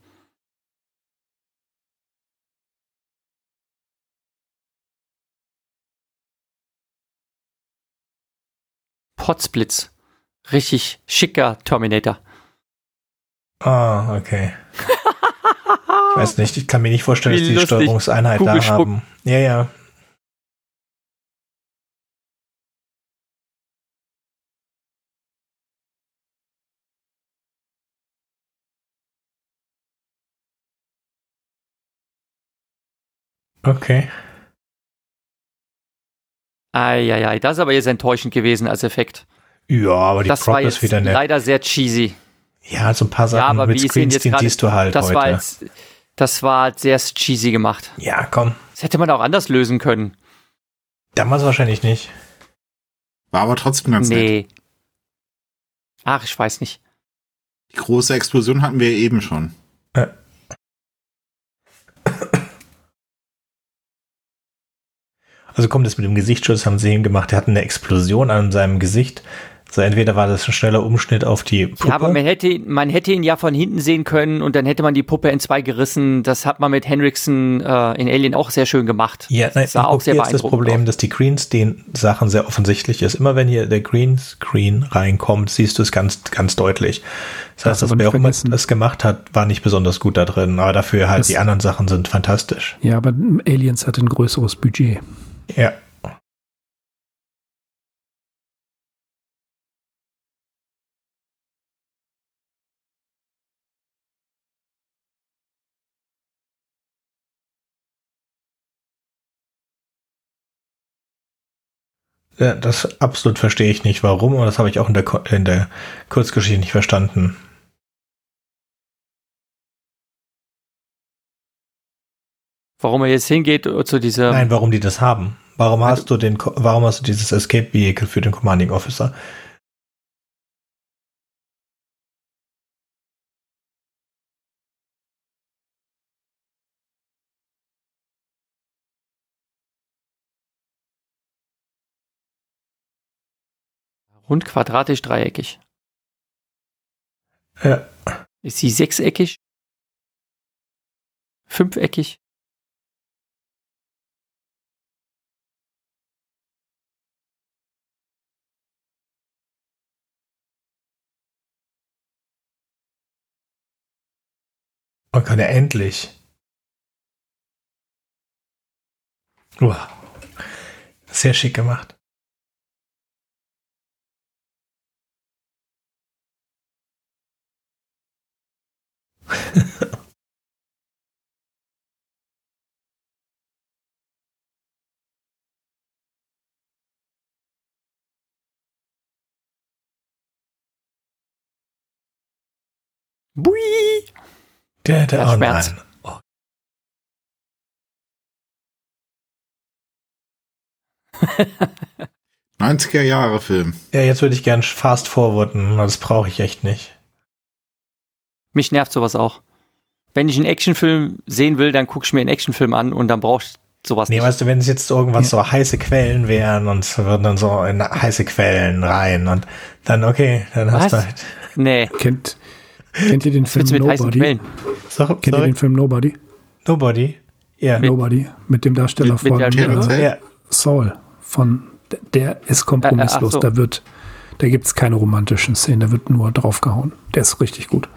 Potsblitz. Richtig schicker Terminator. Ah, okay. ich weiß nicht, ich kann mir nicht vorstellen, dass die lustig. Steuerungseinheit da haben. Ja, ja. Okay. Eieiei, das ist aber jetzt enttäuschend gewesen als Effekt. Ja, aber die das Prop war ist wieder nett. leider sehr cheesy. Ja, so ein paar Sachen ja, mit Screenscreen siehst du halt das heute. War jetzt, das war sehr cheesy gemacht. Ja, komm. Das hätte man auch anders lösen können. Damals wahrscheinlich nicht. War aber trotzdem ganz nee. nett. Ach, ich weiß nicht. Die große Explosion hatten wir eben schon. Äh. Also kommt es mit dem Gesichtsschutz, haben sie ihm gemacht, er hat eine Explosion an seinem Gesicht. So entweder war das ein schneller Umschnitt auf die Puppe. Ja, aber man hätte, man hätte ihn ja von hinten sehen können und dann hätte man die Puppe in zwei gerissen. Das hat man mit Henriksen äh, in Alien auch sehr schön gemacht. Ja, nein, das sah auch sehr jetzt das Problem, auf. dass die Greenscreen-Sachen sehr offensichtlich ist. Immer wenn hier der Greenscreen reinkommt, siehst du es ganz, ganz deutlich. Das heißt, dass wer auch immer das gemacht hat, war nicht besonders gut da drin. Aber dafür halt das die anderen Sachen sind fantastisch. Ja, aber Aliens hat ein größeres Budget. Ja. Das absolut verstehe ich nicht, warum, und das habe ich auch in der, in der Kurzgeschichte nicht verstanden. Warum er jetzt hingeht zu dieser. Nein, warum die das haben. Warum hast du den, warum hast du dieses Escape Vehicle für den Commanding Officer? Rund quadratisch dreieckig. Ja. Ist sie sechseckig? Fünfeckig? Man kann ja endlich. Wow. Sehr schick gemacht. Bui! Der, der, Hat oh Schmerz. nein. Oh. 90er Jahre Film. Ja, jetzt würde ich gern fast forwarden, aber das brauche ich echt nicht. Mich nervt sowas auch. Wenn ich einen Actionfilm sehen will, dann gucke ich mir einen Actionfilm an und dann brauche ich sowas Nee, nicht. weißt du, wenn es jetzt irgendwas so heiße Quellen wären und es würden dann so in heiße Quellen rein und dann, okay, dann hast Was? du halt. Nee, Kennt, kennt ihr den Film mit Nobody? So, Kennt ihr sorry, den Film Nobody? Nobody. Ja. Nobody. Mit dem Darsteller Mit- mit von der- Terence äh, ja. Saul. Von, der ist kompromisslos. äh, ach so. Da wird, da gibt es keine romantischen Szenen. Da wird nur draufgehauen. Der ist richtig gut.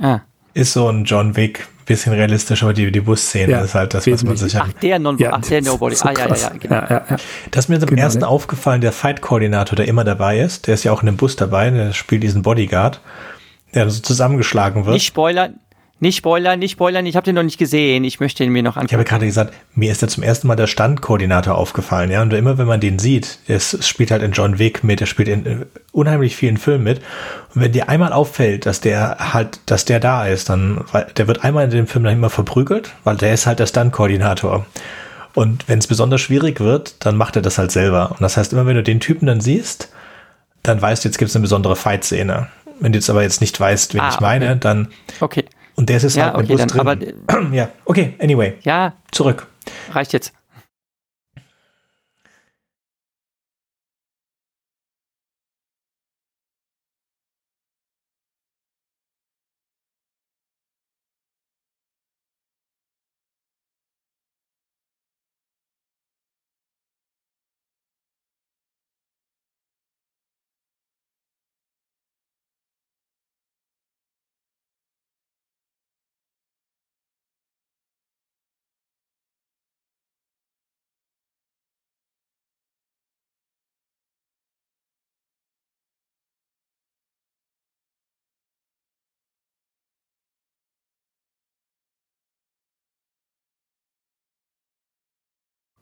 Ah. Ist so ein John Wick, bisschen realistisch, aber die, die Busszene Ja, ist halt das, was man sich Ach, halt. der, non Ach, der Nobody. so ah, ja, ja, ja, genau. ja, ja, ja. Das ist mir zum Genau, ersten ja. aufgefallen, der Fight-Koordinator, der immer dabei ist, der ist ja auch in dem Bus dabei, der spielt diesen Bodyguard, der so zusammengeschlagen wird. Nicht spoilern, nicht spoilern, nicht spoilern. Ich habe den noch nicht gesehen. Ich möchte ihn mir noch Ich habe angucken. gerade gesagt, mir ist da zum ersten Mal der Standkoordinator aufgefallen, ja. Und immer wenn man den sieht, es es spielt halt in John Wick mit, er spielt in äh, unheimlich vielen Filmen mit. Und wenn dir einmal auffällt, dass der halt, dass der da ist, dann, weil der wird einmal in dem Film dann immer verprügelt, weil der ist halt der Standkoordinator. Und wenn es besonders schwierig wird, dann macht er das halt selber. Und das heißt, immer wenn du den Typen dann siehst, dann weißt du, jetzt gibt es eine besondere Fight-Szene. Wenn du jetzt aber jetzt nicht weißt, wen Ah, ich meine, okay. dann, Okay. und der ist jetzt Ja, halt mit okay, Bus dann, drin. aber ja, okay, anyway, ja, zurück. reicht jetzt.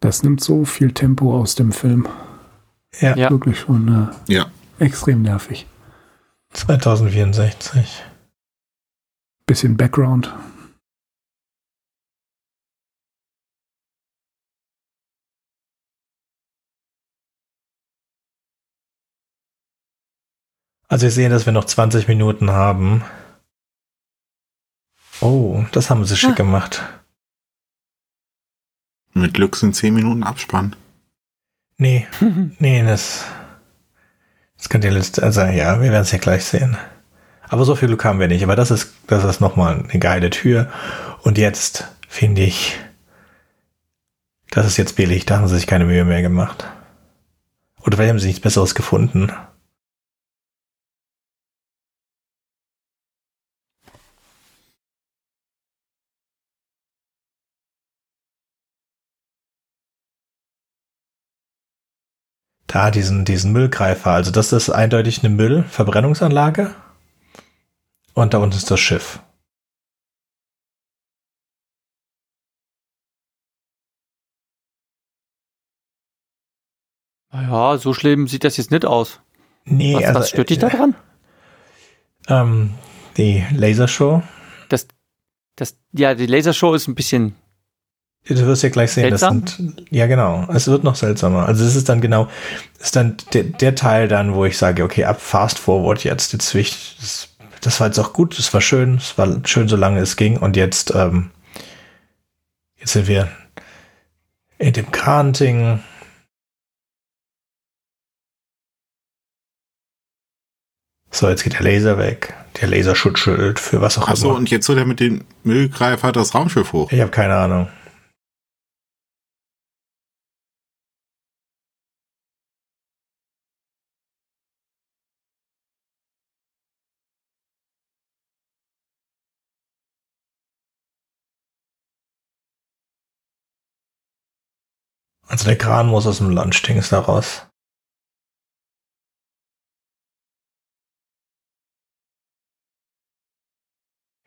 Das nimmt so viel Tempo aus dem Film. Ja, Ja. Wirklich schon äh, Ja. extrem nervig. 2064. Bisschen Background. Also wir sehen, dass wir noch 20 Minuten haben. Oh, das haben sie schick Ah. gemacht. Mit Glück sind 10 Minuten Abspann. Nee, nee, das, das könnt ihr letzte, also ja, wir werden es ja gleich sehen. Aber so viel Glück haben wir nicht. Aber das ist, das ist nochmal eine geile Tür. Und jetzt finde ich, das ist jetzt billig. Da haben sie sich keine Mühe mehr gemacht. Oder vielleicht haben sie nichts Besseres gefunden. Da diesen, diesen Müllgreifer. Also das ist eindeutig eine Müllverbrennungsanlage. Und da unten ist das Schiff. Ja, so schlimm sieht das jetzt nicht aus. Nee, Was, also, was stört dich da dran? Ähm, die Lasershow. Das, das, ja, die Lasershow ist ein bisschen. Du wirst ja gleich sehen, Seltsam? das sind, ja genau, es wird noch seltsamer. Also es ist dann genau, ist dann der, der Teil dann, wo ich sage, okay, ab fast forward jetzt, jetzt ich, das, das war jetzt auch gut, das war schön, es war schön, solange es ging und jetzt, ähm, jetzt sind wir in dem Kranting. So, jetzt geht der Laser weg. Der Laserschutzschild für was auch Achso, immer. und jetzt soll er mit dem Müllgreifer das Raumschiff hoch. Ich habe keine Ahnung. Also der Kran muss aus dem Lunch-Dings da raus.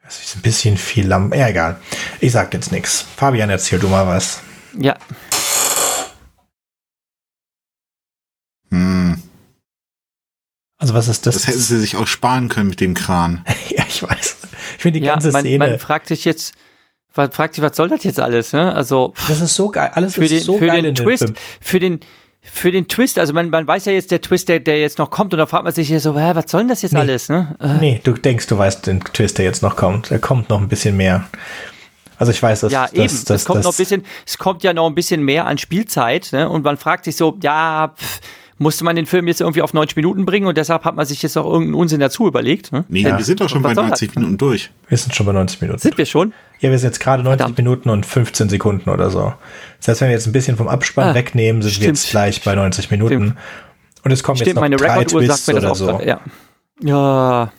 Das ist ein bisschen viel Lamm. Ja, egal. Ich sag jetzt nichts. Fabian, erzähl du mal was. Ja. Hm. Also was ist das? Das hätten sie sich auch sparen können mit dem Kran. ja, ich weiß. Ich finde die ja, ganze man, Szene. Man fragt sich jetzt, man fragt sich, was soll das jetzt alles? Ne? Also das ist so geil. Alles für ist den, so für geil den Twist, Film. für den für den Twist, also man, man weiß ja jetzt der Twist, der, der jetzt noch kommt, und da fragt man sich ja so, hä, was soll denn das jetzt Nee. alles? Ne? Äh, Nee, du denkst, du weißt den Twist, der jetzt noch kommt. Er kommt noch ein bisschen mehr. Also ich weiß, dass ja, eben. dass, es kommt noch ein bisschen, es kommt ja noch ein bisschen mehr an Spielzeit, ne? Und man fragt sich so, ja, pff, musste man den Film jetzt irgendwie auf 90 Minuten bringen und deshalb hat man sich jetzt auch irgendeinen Unsinn dazu überlegt. Ne? Nee, Ja. wir sind doch schon bei was soll 90 Minuten durch. Wir sind schon bei 90 Minuten. Sind wir schon? Ja, wir sind jetzt gerade 90 Verdammt. Minuten und 15 Sekunden oder so. Das heißt, wenn wir jetzt ein bisschen vom Abspann Ah, wegnehmen, sind wir stimmt. jetzt gleich bei 90 Minuten. Stimmt. Und es kommen jetzt Stimmt, noch meine drei Rekorduhr sagt Twists mir das oder auch. so. Ja. ja.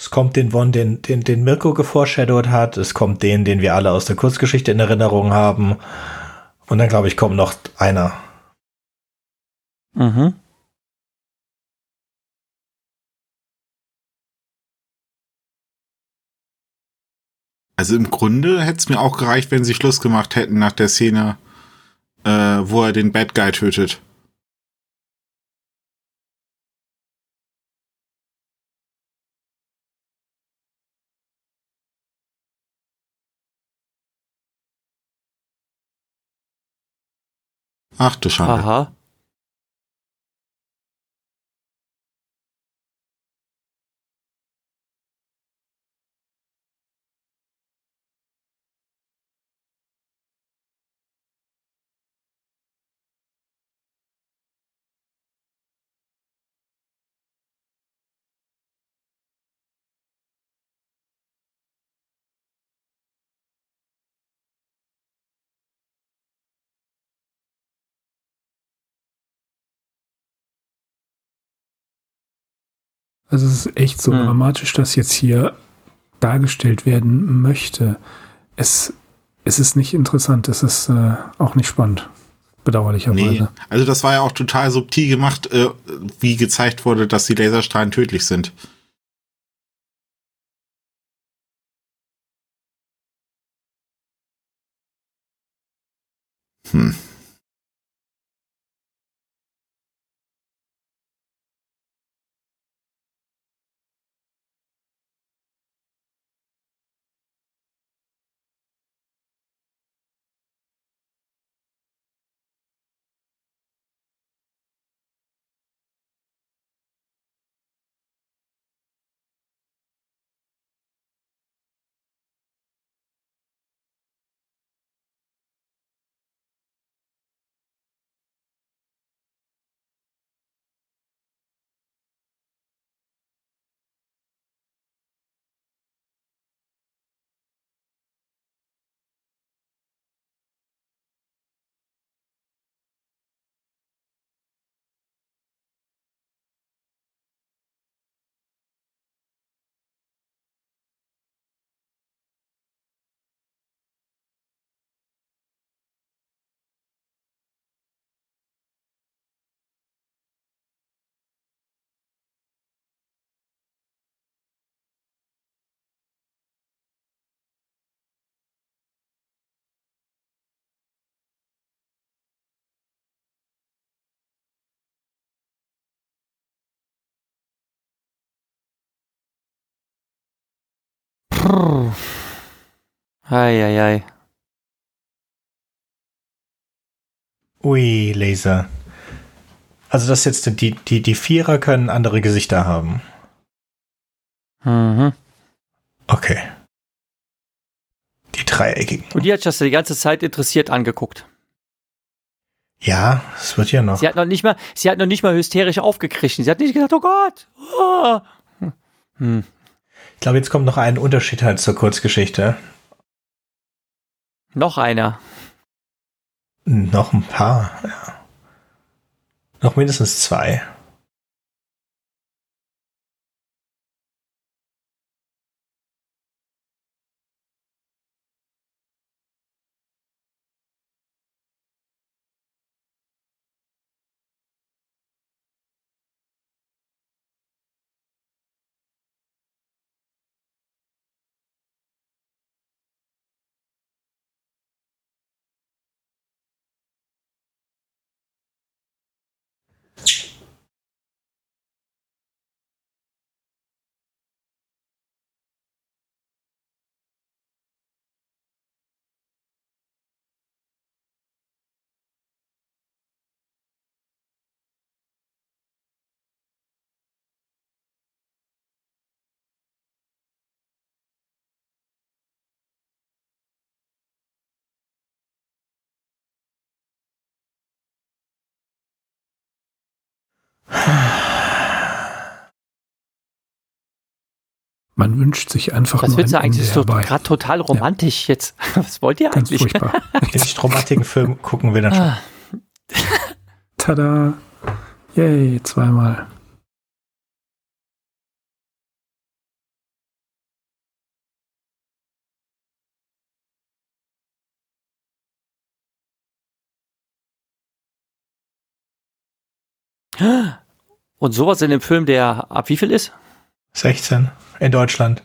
Es kommt den One, den, den, den Mirko geforeshadowed hat. Es kommt den, den wir alle aus der Kurzgeschichte in Erinnerung haben. Und dann, glaube ich, kommt noch einer. Mhm. Also im Grunde hätte es mir auch gereicht, wenn sie Schluss gemacht hätten nach der Szene, äh, wo er den Bad Guy tötet. Ach du Schande. Aha. Also es ist echt so Hm. dramatisch, dass jetzt hier dargestellt werden möchte. Es, es ist nicht interessant, es ist äh, auch nicht spannend. Bedauerlicherweise. Nee, also das war ja auch total subtil gemacht, äh, wie gezeigt wurde, dass die Laserstrahlen tödlich sind. Hm. Eieiei. Ui, Laser. Also das jetzt, die, die, die Vierer können andere Gesichter haben. Mhm. Okay. Die dreieckigen. Und die hat sich das die ganze Zeit interessiert angeguckt. Ja, es wird ja noch. Sie hat noch nicht mal, sie hat noch nicht mal hysterisch aufgekrischen. Sie hat nicht gedacht, oh Gott. Oh. Hm. Ich glaube, jetzt kommt noch ein Unterschied halt zur Kurzgeschichte. Noch einer. Noch ein paar, ja. Noch mindestens zwei. Man wünscht sich einfach Was nur willst du ein eigentlich? Ende Das ist doch herbei. gerade total romantisch jetzt. Was wollt ihr Ganz eigentlich? furchtbar. Wenn ich Dramatiken-Film gucken will, dann schon. Ah, Tada. Yay, zweimal. Und sowas in dem Film, der ab wie viel ist? 16 in Deutschland.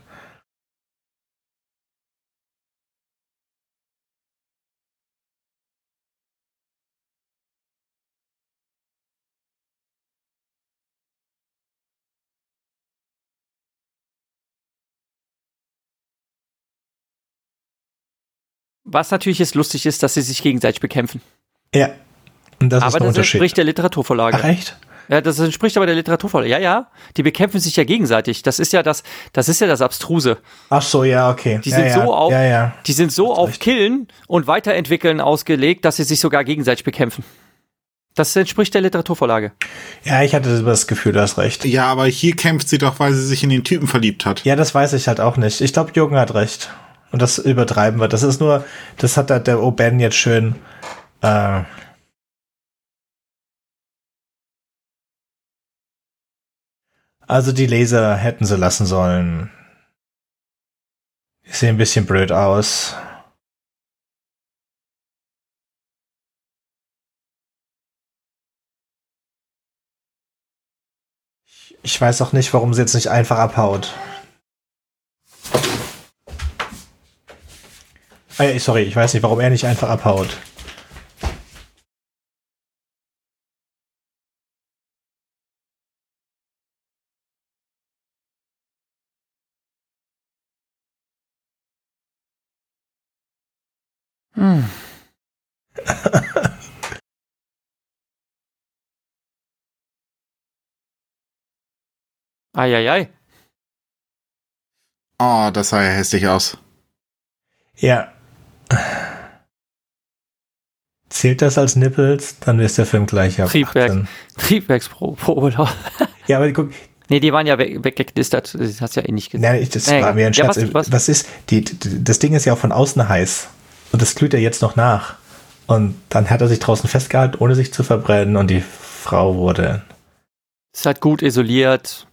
Was natürlich jetzt lustig ist, dass sie sich gegenseitig bekämpfen. Ja. Und das ist aber der das Unterschied. entspricht der Literaturvorlage. Ach echt? Ja, das entspricht aber der Literaturvorlage. Ja, ja. Die bekämpfen sich ja gegenseitig. Das ist ja das, das ist ja das Abstruse. Ach so, ja, okay. Die ja, sind ja. so auf, Ja, ja. die sind so auf Killen und Weiterentwickeln ausgelegt, dass sie sich sogar gegenseitig bekämpfen. Das entspricht der Literaturvorlage. Ja, ich hatte das Gefühl, du hast recht. Ja, aber hier kämpft sie doch, weil sie sich in den Typen verliebt hat. Ja, das weiß ich halt auch nicht. Ich glaube, Jürgen hat recht. Und das übertreiben wir. Das ist nur, das hat da der O'Ben jetzt schön. Äh, also die Laser hätten sie lassen sollen. Die sehen ein bisschen blöd aus. Ich- weiß auch nicht, warum sie jetzt nicht einfach abhaut. Ah, sorry, ich weiß nicht, warum er nicht einfach abhaut. Eieiei. Oh, das sah ja hässlich aus. Ja. Zählt das als Nippels, dann ist der Film gleich ab. Triebwerk. 18. Triebwerksprobe. Ja, aber guck, nee, die waren ja weg, weggeknistert. Das hast du ja eh nicht gesehen. nein, ich, das Nee, war mir ein ja, Scherz. was- was? Was ist, die, die, das Ding ist ja auch von außen heiß. Und das glüht ja jetzt noch nach. Und dann hat er sich draußen festgehalten, ohne sich zu verbrennen. Und die Frau wurde. Ist halt gut isoliert.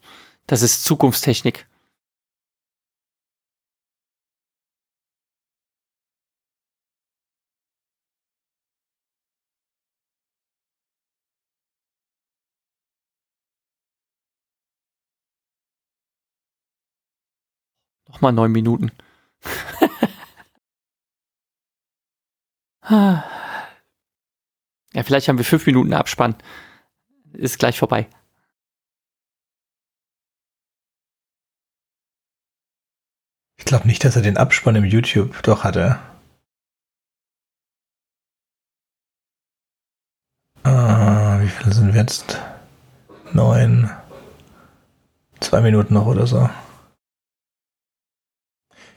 Das ist Zukunftstechnik. Nochmal neun Minuten. ja, vielleicht haben wir fünf Minuten Abspann. Ist gleich vorbei. Ich glaube nicht, dass er den Abspann im YouTube doch hatte. Ah, wie viele sind wir jetzt? Neun. Zwei Minuten noch oder so.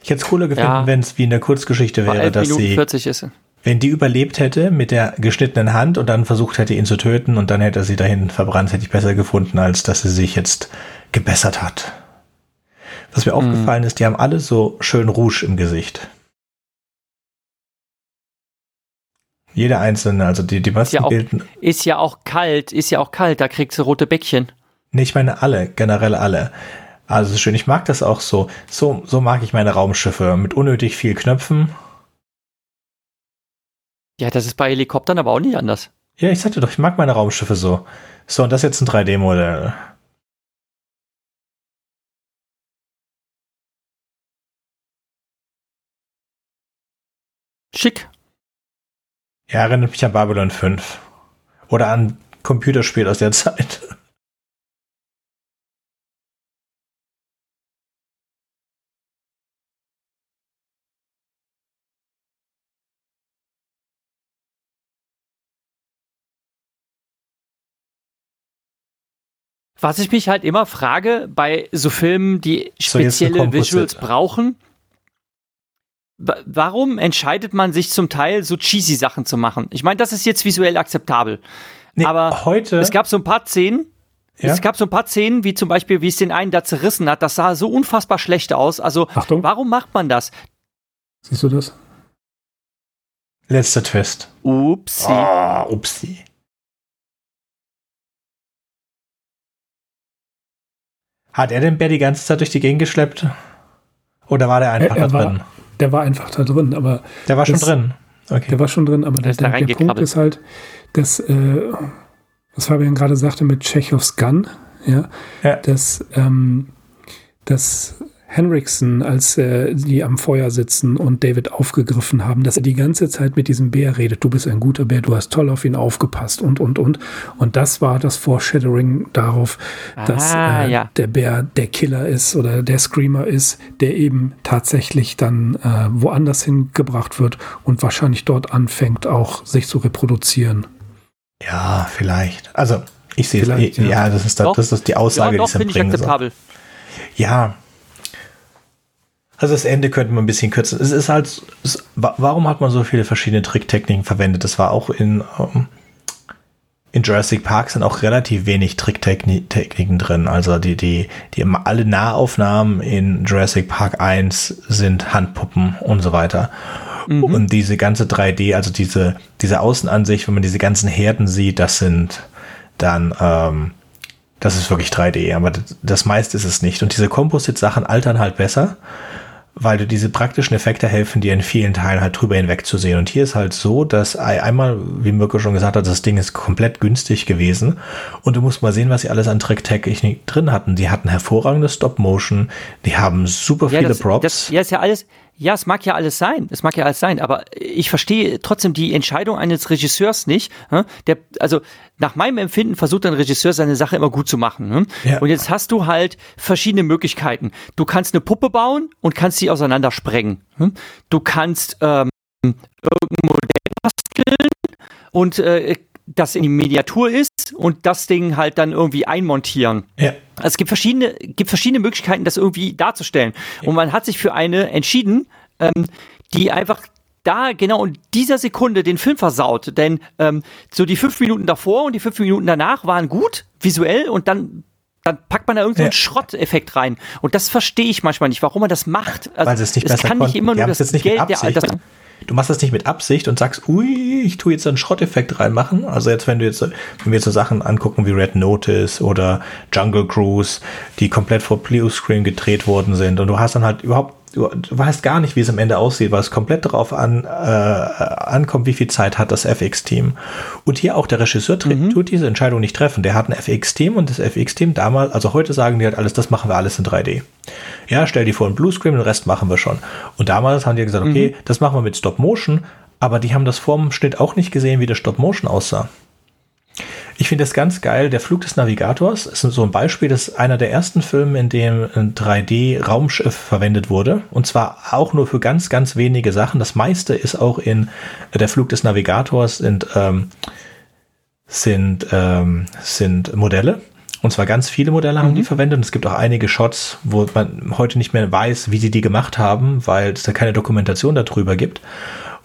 Ich hätte es cooler gefunden, Ja. wenn es wie in der Kurzgeschichte wäre, 11 dass Minuten sie, 40 ist. wenn die überlebt hätte mit der geschnittenen Hand und dann versucht hätte, ihn zu töten und dann hätte er sie dahin verbrannt, hätte ich besser gefunden, als dass sie sich jetzt gebessert hat. Was mir Mhm. aufgefallen ist, die haben alle so schön Rouge im Gesicht. Jeder einzelne, also die, die meisten ja auch- Bilden, Ist ja auch kalt, ist ja auch kalt, da kriegst du rote Bäckchen. nee, ich meine alle, generell alle. Also ist schön, ich mag das auch so. So, so mag ich meine Raumschiffe mit unnötig viel Knöpfen. Ja, das ist bei Helikoptern aber auch nicht anders. Ja, ich sagte doch, ich mag meine Raumschiffe so. So, und das ist jetzt ein 3D-Modell. Schick. Ja, erinnert mich an Babylon 5. Oder an Computerspiel aus der Zeit. Was ich mich halt immer frage bei so Filmen, die So, spezielle Composite. Visuals brauchen, warum entscheidet man sich zum Teil so cheesy Sachen zu machen? Ich meine, das ist jetzt visuell akzeptabel. Nee, Aber heute, Es gab so ein paar Szenen, Ja? Es gab so ein paar Szenen, wie zum Beispiel, wie es den einen da zerrissen hat. Das sah so unfassbar schlecht aus. Also, Achtung. warum macht man das? Siehst du das? Letzter Twist. Upsi. Oh, upsi. Hat er den Bär die ganze Zeit durch die Gegend geschleppt? Oder war der einfach er, er da war, drin? Der war einfach da drin, aber. Der war das, schon drin. Okay. Der war schon drin, aber der, der, der Punkt ist halt, dass, äh, was Fabian gerade sagte mit Tschechows Gun, ja, ja. dass, ähm, dass Henriksen, als äh, die am Feuer sitzen und David aufgegriffen haben, dass er die ganze Zeit mit diesem Bär redet. Du bist ein guter Bär, du hast toll auf ihn aufgepasst und, und, und. Und das war das Foreshadowing darauf, ah, dass äh, ja. der Bär der Killer ist oder der Screamer ist, der eben tatsächlich dann äh, woanders hingebracht wird und wahrscheinlich dort anfängt, auch sich zu reproduzieren. Ja, vielleicht. Also, ich sehe es. Ja. ja, das ist, da, das ist die Aussage, ja, doch, die es bringen soll. Ja, also das Ende könnte man ein bisschen kürzen. Es ist halt, es, warum hat man so viele verschiedene Tricktechniken verwendet? Das war auch in, um, ähm, in Jurassic Park sind auch relativ wenig Tricktechniken drin. Also die, die, die alle Nahaufnahmen in Jurassic Park 1 sind Handpuppen und so weiter. Mhm. Und diese ganze 3D, also diese, diese Außenansicht, wenn man diese ganzen Herden sieht, das sind dann, ähm, das ist wirklich 3D, aber das, das meiste ist es nicht. Und diese Composite-Sachen altern halt besser weil du diese praktischen Effekte helfen dir in vielen Teilen halt drüber hinweg zu sehen. Und hier ist halt so, dass einmal, wie Mirko schon gesagt hat, das Ding ist komplett günstig gewesen und du musst mal sehen, was sie alles an Trick-Technik drin hatten. Die hatten hervorragende Stop-Motion, die haben super ja, viele das, Props. Das, ja, ist ja alles, ja, es mag ja alles sein, es mag ja alles sein, aber ich verstehe trotzdem die Entscheidung eines Regisseurs nicht. Der, also nach meinem Empfinden versucht ein Regisseur seine Sache immer gut zu machen. Ja. Und jetzt hast du halt verschiedene Möglichkeiten. Du kannst eine Puppe bauen und kannst sie auseinander sprengen. Du kannst ähm, irgendein Modell basteln und äh, das in die Miniatur ist und das Ding halt dann irgendwie einmontieren. Ja. Also es gibt verschiedene, gibt verschiedene Möglichkeiten, das irgendwie darzustellen. Ja. Und man hat sich für eine entschieden, ähm, die einfach da genau in dieser Sekunde den Film versaut. Denn ähm, so die fünf Minuten davor und die fünf Minuten danach waren gut, visuell, und dann dann packt man da irgendeinen ja. Schrotteffekt rein. Und das verstehe ich manchmal nicht, warum man das macht. Also, Weil es nicht es kann nicht immer nur das Geld der, das, du machst das nicht mit Absicht und sagst, ui, ich tue jetzt einen Schrotteffekt reinmachen. Also jetzt, wenn du jetzt, wenn wir so Sachen angucken wie Red Notice oder Jungle Cruise, die komplett vor Blue Screen gedreht worden sind und du hast dann halt überhaupt du, du weißt gar nicht, wie es am Ende aussieht, weil es komplett darauf an, äh, ankommt, wie viel Zeit hat das FX-Team. Und hier auch der Regisseur mhm. tut diese Entscheidung nicht treffen. Der hat ein FX-Team und das FX-Team damals, also heute sagen die halt alles, das machen wir alles in 3D. Ja, stell dir vor ein Bluescreen, den Rest machen wir schon. Und damals haben die gesagt, okay, mhm. das machen wir mit Stop Motion, aber die haben das vorm Schnitt auch nicht gesehen, wie der Stop Motion aussah. Ich finde das ganz geil. Der Flug des Navigators ist so ein Beispiel. Das ist einer der ersten Filme, in dem ein 3D-Raumschiff verwendet wurde. Und zwar auch nur für ganz, ganz wenige Sachen. Das meiste ist auch in äh, der Flug des Navigators sind, ähm, sind, ähm, sind Modelle. Und zwar ganz viele Modelle haben mhm. die verwendet. Und es gibt auch einige Shots, wo man heute nicht mehr weiß, wie sie die gemacht haben, weil es da keine Dokumentation darüber gibt.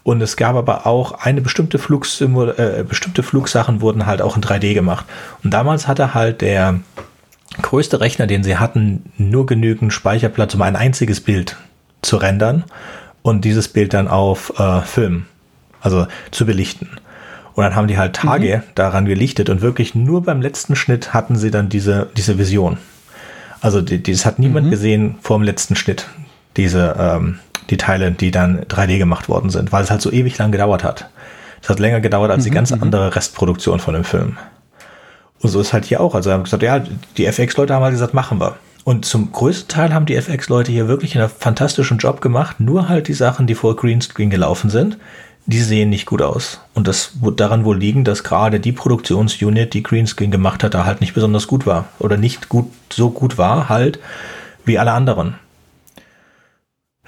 Und es gab aber auch eine bestimmte Flugsymbol, äh, bestimmte Flugsachen wurden halt auch in 3D gemacht. Und damals hatte halt der größte Rechner, den sie hatten, nur genügend Speicherplatz, um ein einziges Bild zu rendern und dieses Bild dann auf äh, Film, also zu belichten. Und dann haben die halt Tage mhm. daran gelichtet und wirklich nur beim letzten Schnitt hatten sie dann diese, diese Vision. Also die, das hat niemand mhm. gesehen vor dem letzten Schnitt, diese, ähm, die Teile, die dann 3D gemacht worden sind, weil es halt so ewig lang gedauert hat. Es hat länger gedauert als mhm, die ganz mhm. andere Restproduktion von dem Film. Und so ist halt hier auch. Also haben gesagt, ja, die FX-Leute haben halt gesagt, machen wir. Und zum größten Teil haben die FX-Leute hier wirklich einen fantastischen Job gemacht. Nur halt die Sachen, die vor Greenscreen gelaufen sind, die sehen nicht gut aus. Und das wird daran wohl liegen, dass gerade die Produktionsunit, die Greenscreen gemacht hat, da halt nicht besonders gut war. Oder nicht gut, so gut war halt wie alle anderen.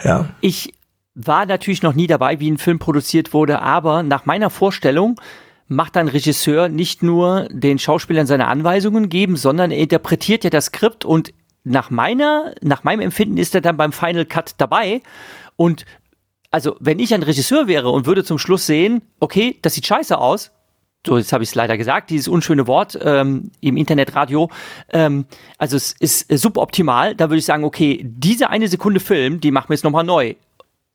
Ja. Ich war natürlich noch nie dabei, wie ein Film produziert wurde, aber nach meiner Vorstellung macht ein Regisseur nicht nur den Schauspielern seine Anweisungen geben, sondern er interpretiert ja das Skript und nach meiner, nach meinem Empfinden ist er dann beim Final Cut dabei und also wenn ich ein Regisseur wäre und würde zum Schluss sehen, okay, das sieht scheiße aus, so jetzt habe ich es leider gesagt, dieses unschöne Wort ähm, im Internetradio. Ähm, also es ist suboptimal. Da würde ich sagen, okay, diese eine Sekunde Film, die machen wir jetzt nochmal neu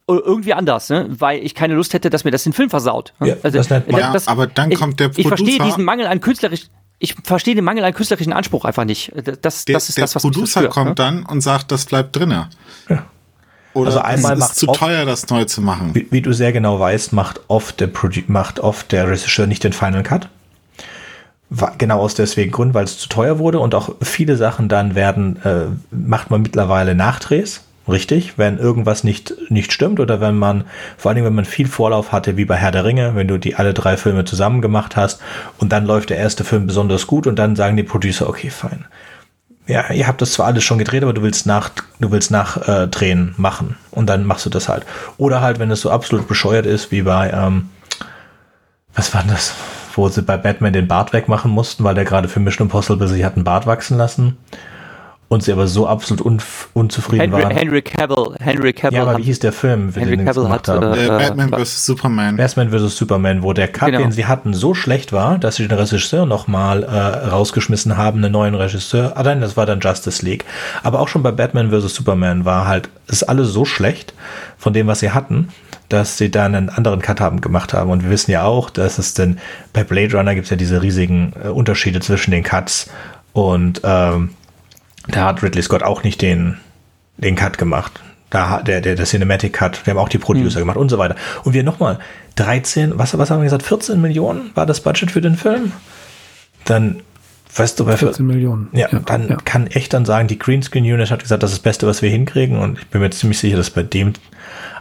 irgendwie anders, ne? weil ich keine Lust hätte, dass mir das den Film versaut. Ja, also, das, ja, das, aber dann ich, kommt der Producer. Ich verstehe diesen Mangel an künstlerisch. Ich verstehe den Mangel an künstlerischen Anspruch einfach nicht. Das, der, das ist der das, was Producer mich kommt ne? dann und sagt, das bleibt drinne. Ja. Oder also einmal es ist zu oft, teuer, das neu zu machen. Wie, wie, du sehr genau weißt, macht oft der macht oft der Regisseur nicht den Final Cut. Genau aus deswegen Grund, weil es zu teuer wurde und auch viele Sachen dann werden, äh, macht man mittlerweile Nachdrehs richtig, wenn irgendwas nicht, nicht stimmt oder wenn man, vor allen Dingen, wenn man viel Vorlauf hatte, wie bei Herr der Ringe, wenn du die alle drei Filme zusammen gemacht hast und dann läuft der erste Film besonders gut und dann sagen die Producer, okay, fein. Ja, ihr habt das zwar alles schon gedreht, aber du willst nach, du willst nachdrehen äh, machen. Und dann machst du das halt. Oder halt, wenn es so absolut bescheuert ist, wie bei, ähm, was war das, wo sie bei Batman den Bart wegmachen mussten, weil der gerade für Mission Impossible sich hat einen Bart wachsen lassen und sie aber so absolut un unzufrieden Henry, waren. Henry Cavill, Henry Cavill. Ja, aber wie hieß der Film, für Henry den Cavill hat, haben? Äh, Batman vs. Superman. Batman vs. Superman, wo der Cut, genau. den sie hatten, so schlecht war, dass sie den Regisseur nochmal äh, rausgeschmissen haben, einen neuen Regisseur. Ah nein, das war dann Justice League. Aber auch schon bei Batman vs. Superman war halt, ist alles so schlecht von dem, was sie hatten, dass sie dann einen anderen Cut haben gemacht haben. Und wir wissen ja auch, dass es denn bei Blade Runner gibt es ja diese riesigen äh, Unterschiede zwischen den Cuts und ähm, da hat Ridley Scott auch nicht den, den Cut gemacht. Da der, der, der Cinematic Cut, wir haben auch die Producer mhm. gemacht und so weiter. Und wir nochmal 13, was, was haben wir gesagt, 14 Millionen war das Budget für den Film? Dann, weißt du, bei 14 Millionen. Ja, ja dann ja. kann echt dann sagen, die Greenscreen Unit hat gesagt, das ist das Beste, was wir hinkriegen. Und ich bin mir ziemlich sicher, dass bei dem,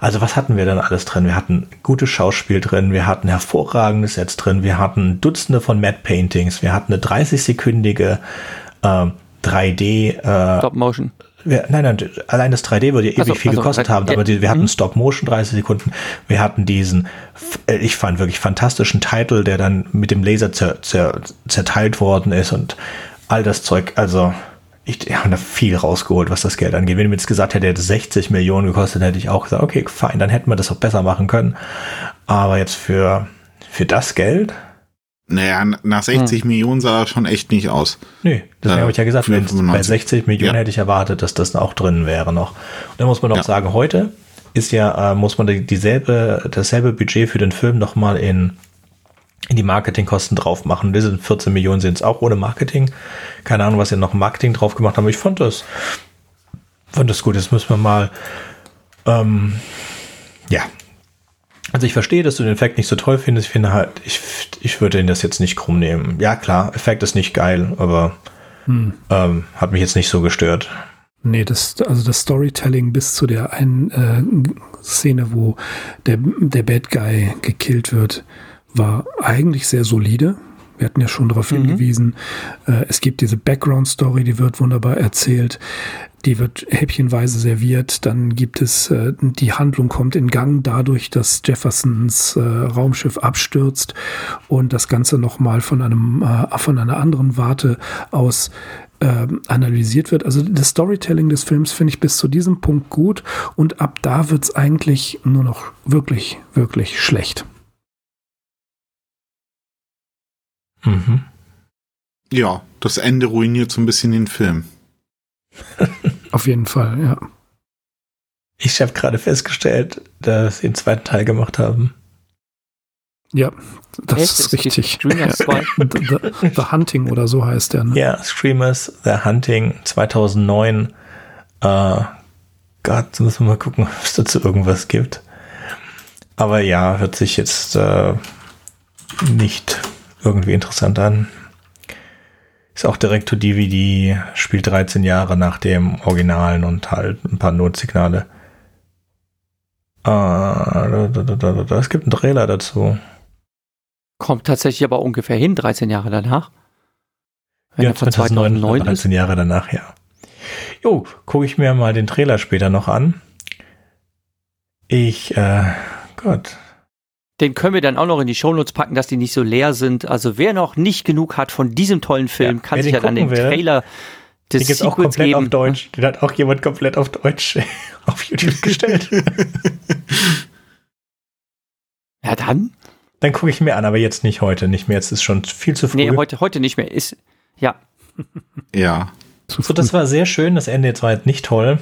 also was hatten wir dann alles drin? Wir hatten gutes Schauspiel drin, wir hatten hervorragende Sets drin, wir hatten Dutzende von Matte Paintings, wir hatten eine 30-sekündige äh, 3D. Äh, Stop Motion. Wir, nein, nein, allein das 3D würde ja ewig also, viel also, gekostet haben, aber die, wir hatten mhm. Stop Motion 30 Sekunden, wir hatten diesen, äh, ich fand wirklich fantastischen Titel, der dann mit dem Laser zer, zer, zerteilt worden ist und all das Zeug, also ich habe da viel rausgeholt, was das Geld angeht. Wenn mir jetzt gesagt hätte, hätte 60 Millionen gekostet, hätte ich auch gesagt, okay, fein, dann hätten wir das auch besser machen können. Aber jetzt für, für das Geld, naja, nach 60 hm. Millionen sah er schon echt nicht aus. Nee, deswegen äh, habe ich ja gesagt, bei 60 Millionen ja. hätte ich erwartet, dass das auch drin wäre noch. Und dann muss man noch ja. sagen, heute ist ja, äh, muss man dieselbe, dasselbe Budget für den Film nochmal in, in die Marketingkosten drauf machen. Diese 14 Millionen sind es auch ohne Marketing. Keine Ahnung, was sie noch Marketing drauf gemacht haben. Ich fand das, fand das gut. Jetzt müssen wir mal, ähm, ja, also ich verstehe, dass du den Effekt nicht so toll findest. Ich finde halt, ich, ich würde ihn das jetzt nicht krumm nehmen. Ja, klar, Effekt ist nicht geil, aber hm. ähm, hat mich jetzt nicht so gestört. Nee, das, also das Storytelling bis zu der einen äh, Szene, wo der, der Bad Guy gekillt wird, war eigentlich sehr solide. Wir hatten ja schon darauf mhm. hingewiesen. Äh, es gibt diese Background-Story, die wird wunderbar erzählt die wird häppchenweise serviert. Dann gibt es, äh, die Handlung kommt in Gang dadurch, dass Jeffersons äh, Raumschiff abstürzt und das Ganze nochmal von einem, äh, von einer anderen Warte aus äh, analysiert wird. Also das Storytelling des Films finde ich bis zu diesem Punkt gut und ab da wird es eigentlich nur noch wirklich, wirklich schlecht. Mhm. Ja, das Ende ruiniert so ein bisschen den Film. Auf jeden Fall, ja. Ich habe gerade festgestellt, dass sie den zweiten Teil gemacht haben. Ja, das Echt? ist richtig. Screamers 2? the, the, Hunting oder so heißt der. Ne? Ja, Screamers, The Hunting 2009. Äh, Gott, müssen wir mal gucken, ob es dazu irgendwas gibt. Aber ja, hört sich jetzt äh, nicht irgendwie interessant an. Ist auch direkt to DVD, spielt 13 Jahre nach dem Originalen und halt ein paar Notsignale. Ah, da, da, da, da, es gibt einen Trailer dazu. Kommt tatsächlich aber ungefähr hin, 13 Jahre danach. Wenn ja, 2009, 2009 13 ist. Jahre danach, ja. Jo, gucke ich mir mal den Trailer später noch an. Ich, äh, Gott, den können wir dann auch noch in die Shownotes packen, dass die nicht so leer sind. Also wer noch nicht genug hat von diesem tollen Film, ja, kann sich ja dann den will, Trailer des den gibt's auch komplett geben. auf Deutsch. Den hat auch jemand komplett auf Deutsch auf YouTube gestellt. ja, dann. Dann gucke ich mir an, aber jetzt nicht heute, nicht mehr. Jetzt ist schon viel zu früh. Nee, heute, heute nicht mehr. Ist, ja. ja. So, das war sehr schön. Das Ende jetzt war halt nicht toll.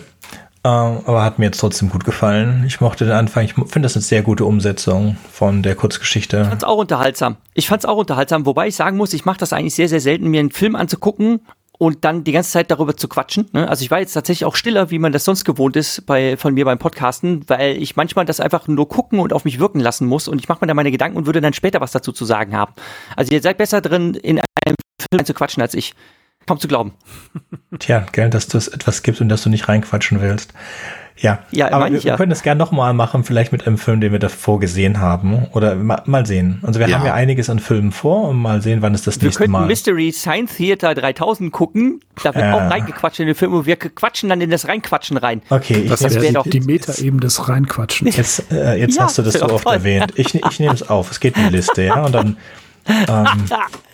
Uh, aber hat mir jetzt trotzdem gut gefallen. Ich mochte den Anfang. Ich finde das eine sehr gute Umsetzung von der Kurzgeschichte. Ich fand es auch unterhaltsam. Ich fand es auch unterhaltsam, wobei ich sagen muss, ich mache das eigentlich sehr, sehr selten, mir einen Film anzugucken und dann die ganze Zeit darüber zu quatschen. Ne? Also ich war jetzt tatsächlich auch stiller, wie man das sonst gewohnt ist bei von mir beim Podcasten, weil ich manchmal das einfach nur gucken und auf mich wirken lassen muss und ich mache mir da meine Gedanken und würde dann später was dazu zu sagen haben. Also ihr seid besser drin, in einem Film zu quatschen als ich. Kaum zu glauben. Tja, gell, dass du es etwas gibt und dass du nicht reinquatschen willst. Ja, ja aber wir, ja. können das gerne nochmal machen, vielleicht mit einem Film, den wir davor gesehen haben. Oder ma, mal sehen. Also wir ja. haben ja einiges an Filmen vor und mal sehen, wann es das wir nächste Mal. Wir könnten Mystery Science Theater 3000 gucken. Da wird äh. auch reingequatscht in den Film und wir quatschen dann in das Reinquatschen rein. Okay, das wäre doch die Meta eben des Reinquatschen. Jetzt, äh, jetzt ja, hast du das so oft toll. erwähnt. Ich, ich nehme es auf. Es geht in die Liste, ja. Und dann ähm,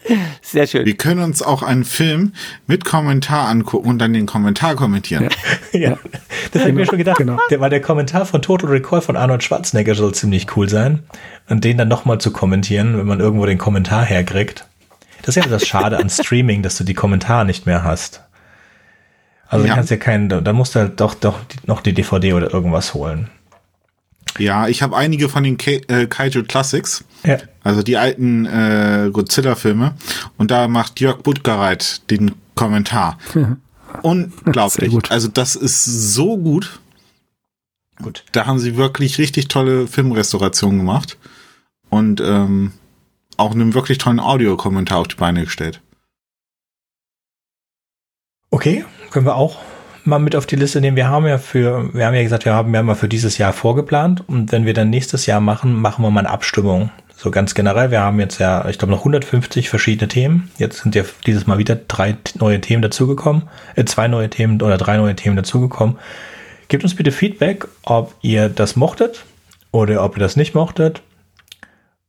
Sehr schön. Wir können uns auch einen Film mit Kommentar angucken und dann den Kommentar kommentieren. Ja, ja. das habe ich mir schon gedacht. Genau. Der, weil der Kommentar von Total Recall von Arnold Schwarzenegger soll ziemlich cool sein. Und den dann nochmal zu kommentieren, wenn man irgendwo den Kommentar herkriegt. Das ist ja das Schade an Streaming, dass du die Kommentare nicht mehr hast. Also ja. du kannst ja keinen, da musst du halt doch, doch noch die DVD oder irgendwas holen. Ja, ich habe einige von den äh, Kaiju Classics, ja. Also die alten äh, Godzilla-Filme. Und da macht Jörg Buttgereit den Kommentar. Ja. Unglaublich. Also das ist so gut. Gut. Da haben sie wirklich richtig tolle Filmrestaurationen gemacht. Und ähm, auch einen wirklich tollen Audiokommentar auf die Beine gestellt. Okay, können wir auch mal mit auf die Liste nehmen. Wir haben ja für, wir haben ja gesagt, wir haben ja mal für dieses Jahr vorgeplant und wenn wir dann nächstes Jahr machen, machen wir mal eine Abstimmung. So ganz generell. Wir haben jetzt ja, ich glaube, noch 150 verschiedene Themen. Jetzt sind ja dieses Mal wieder drei neue Themen dazugekommen, äh, zwei neue Themen oder drei neue Themen dazugekommen. Gebt uns bitte Feedback, ob ihr das mochtet oder ob ihr das nicht mochtet.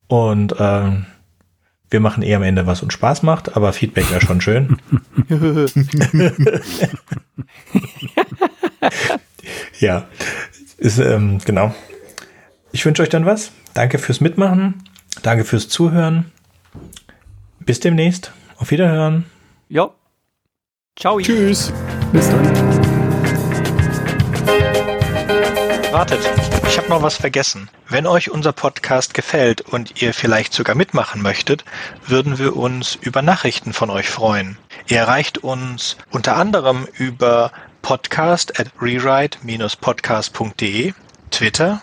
Und ähm, wir machen eher am Ende, was uns Spaß macht, aber Feedback wäre schon schön. ja, ist, ähm, genau. Ich wünsche euch dann was. Danke fürs Mitmachen. Danke fürs Zuhören. Bis demnächst. Auf Wiederhören. Ja. Ciao. Tschüss. Bis dann. Wartet, ich habe noch was vergessen. Wenn euch unser Podcast gefällt und ihr vielleicht sogar mitmachen möchtet, würden wir uns über Nachrichten von euch freuen. Ihr erreicht uns unter anderem über podcast at rewrite-podcast.de, Twitter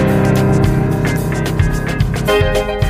Thank you.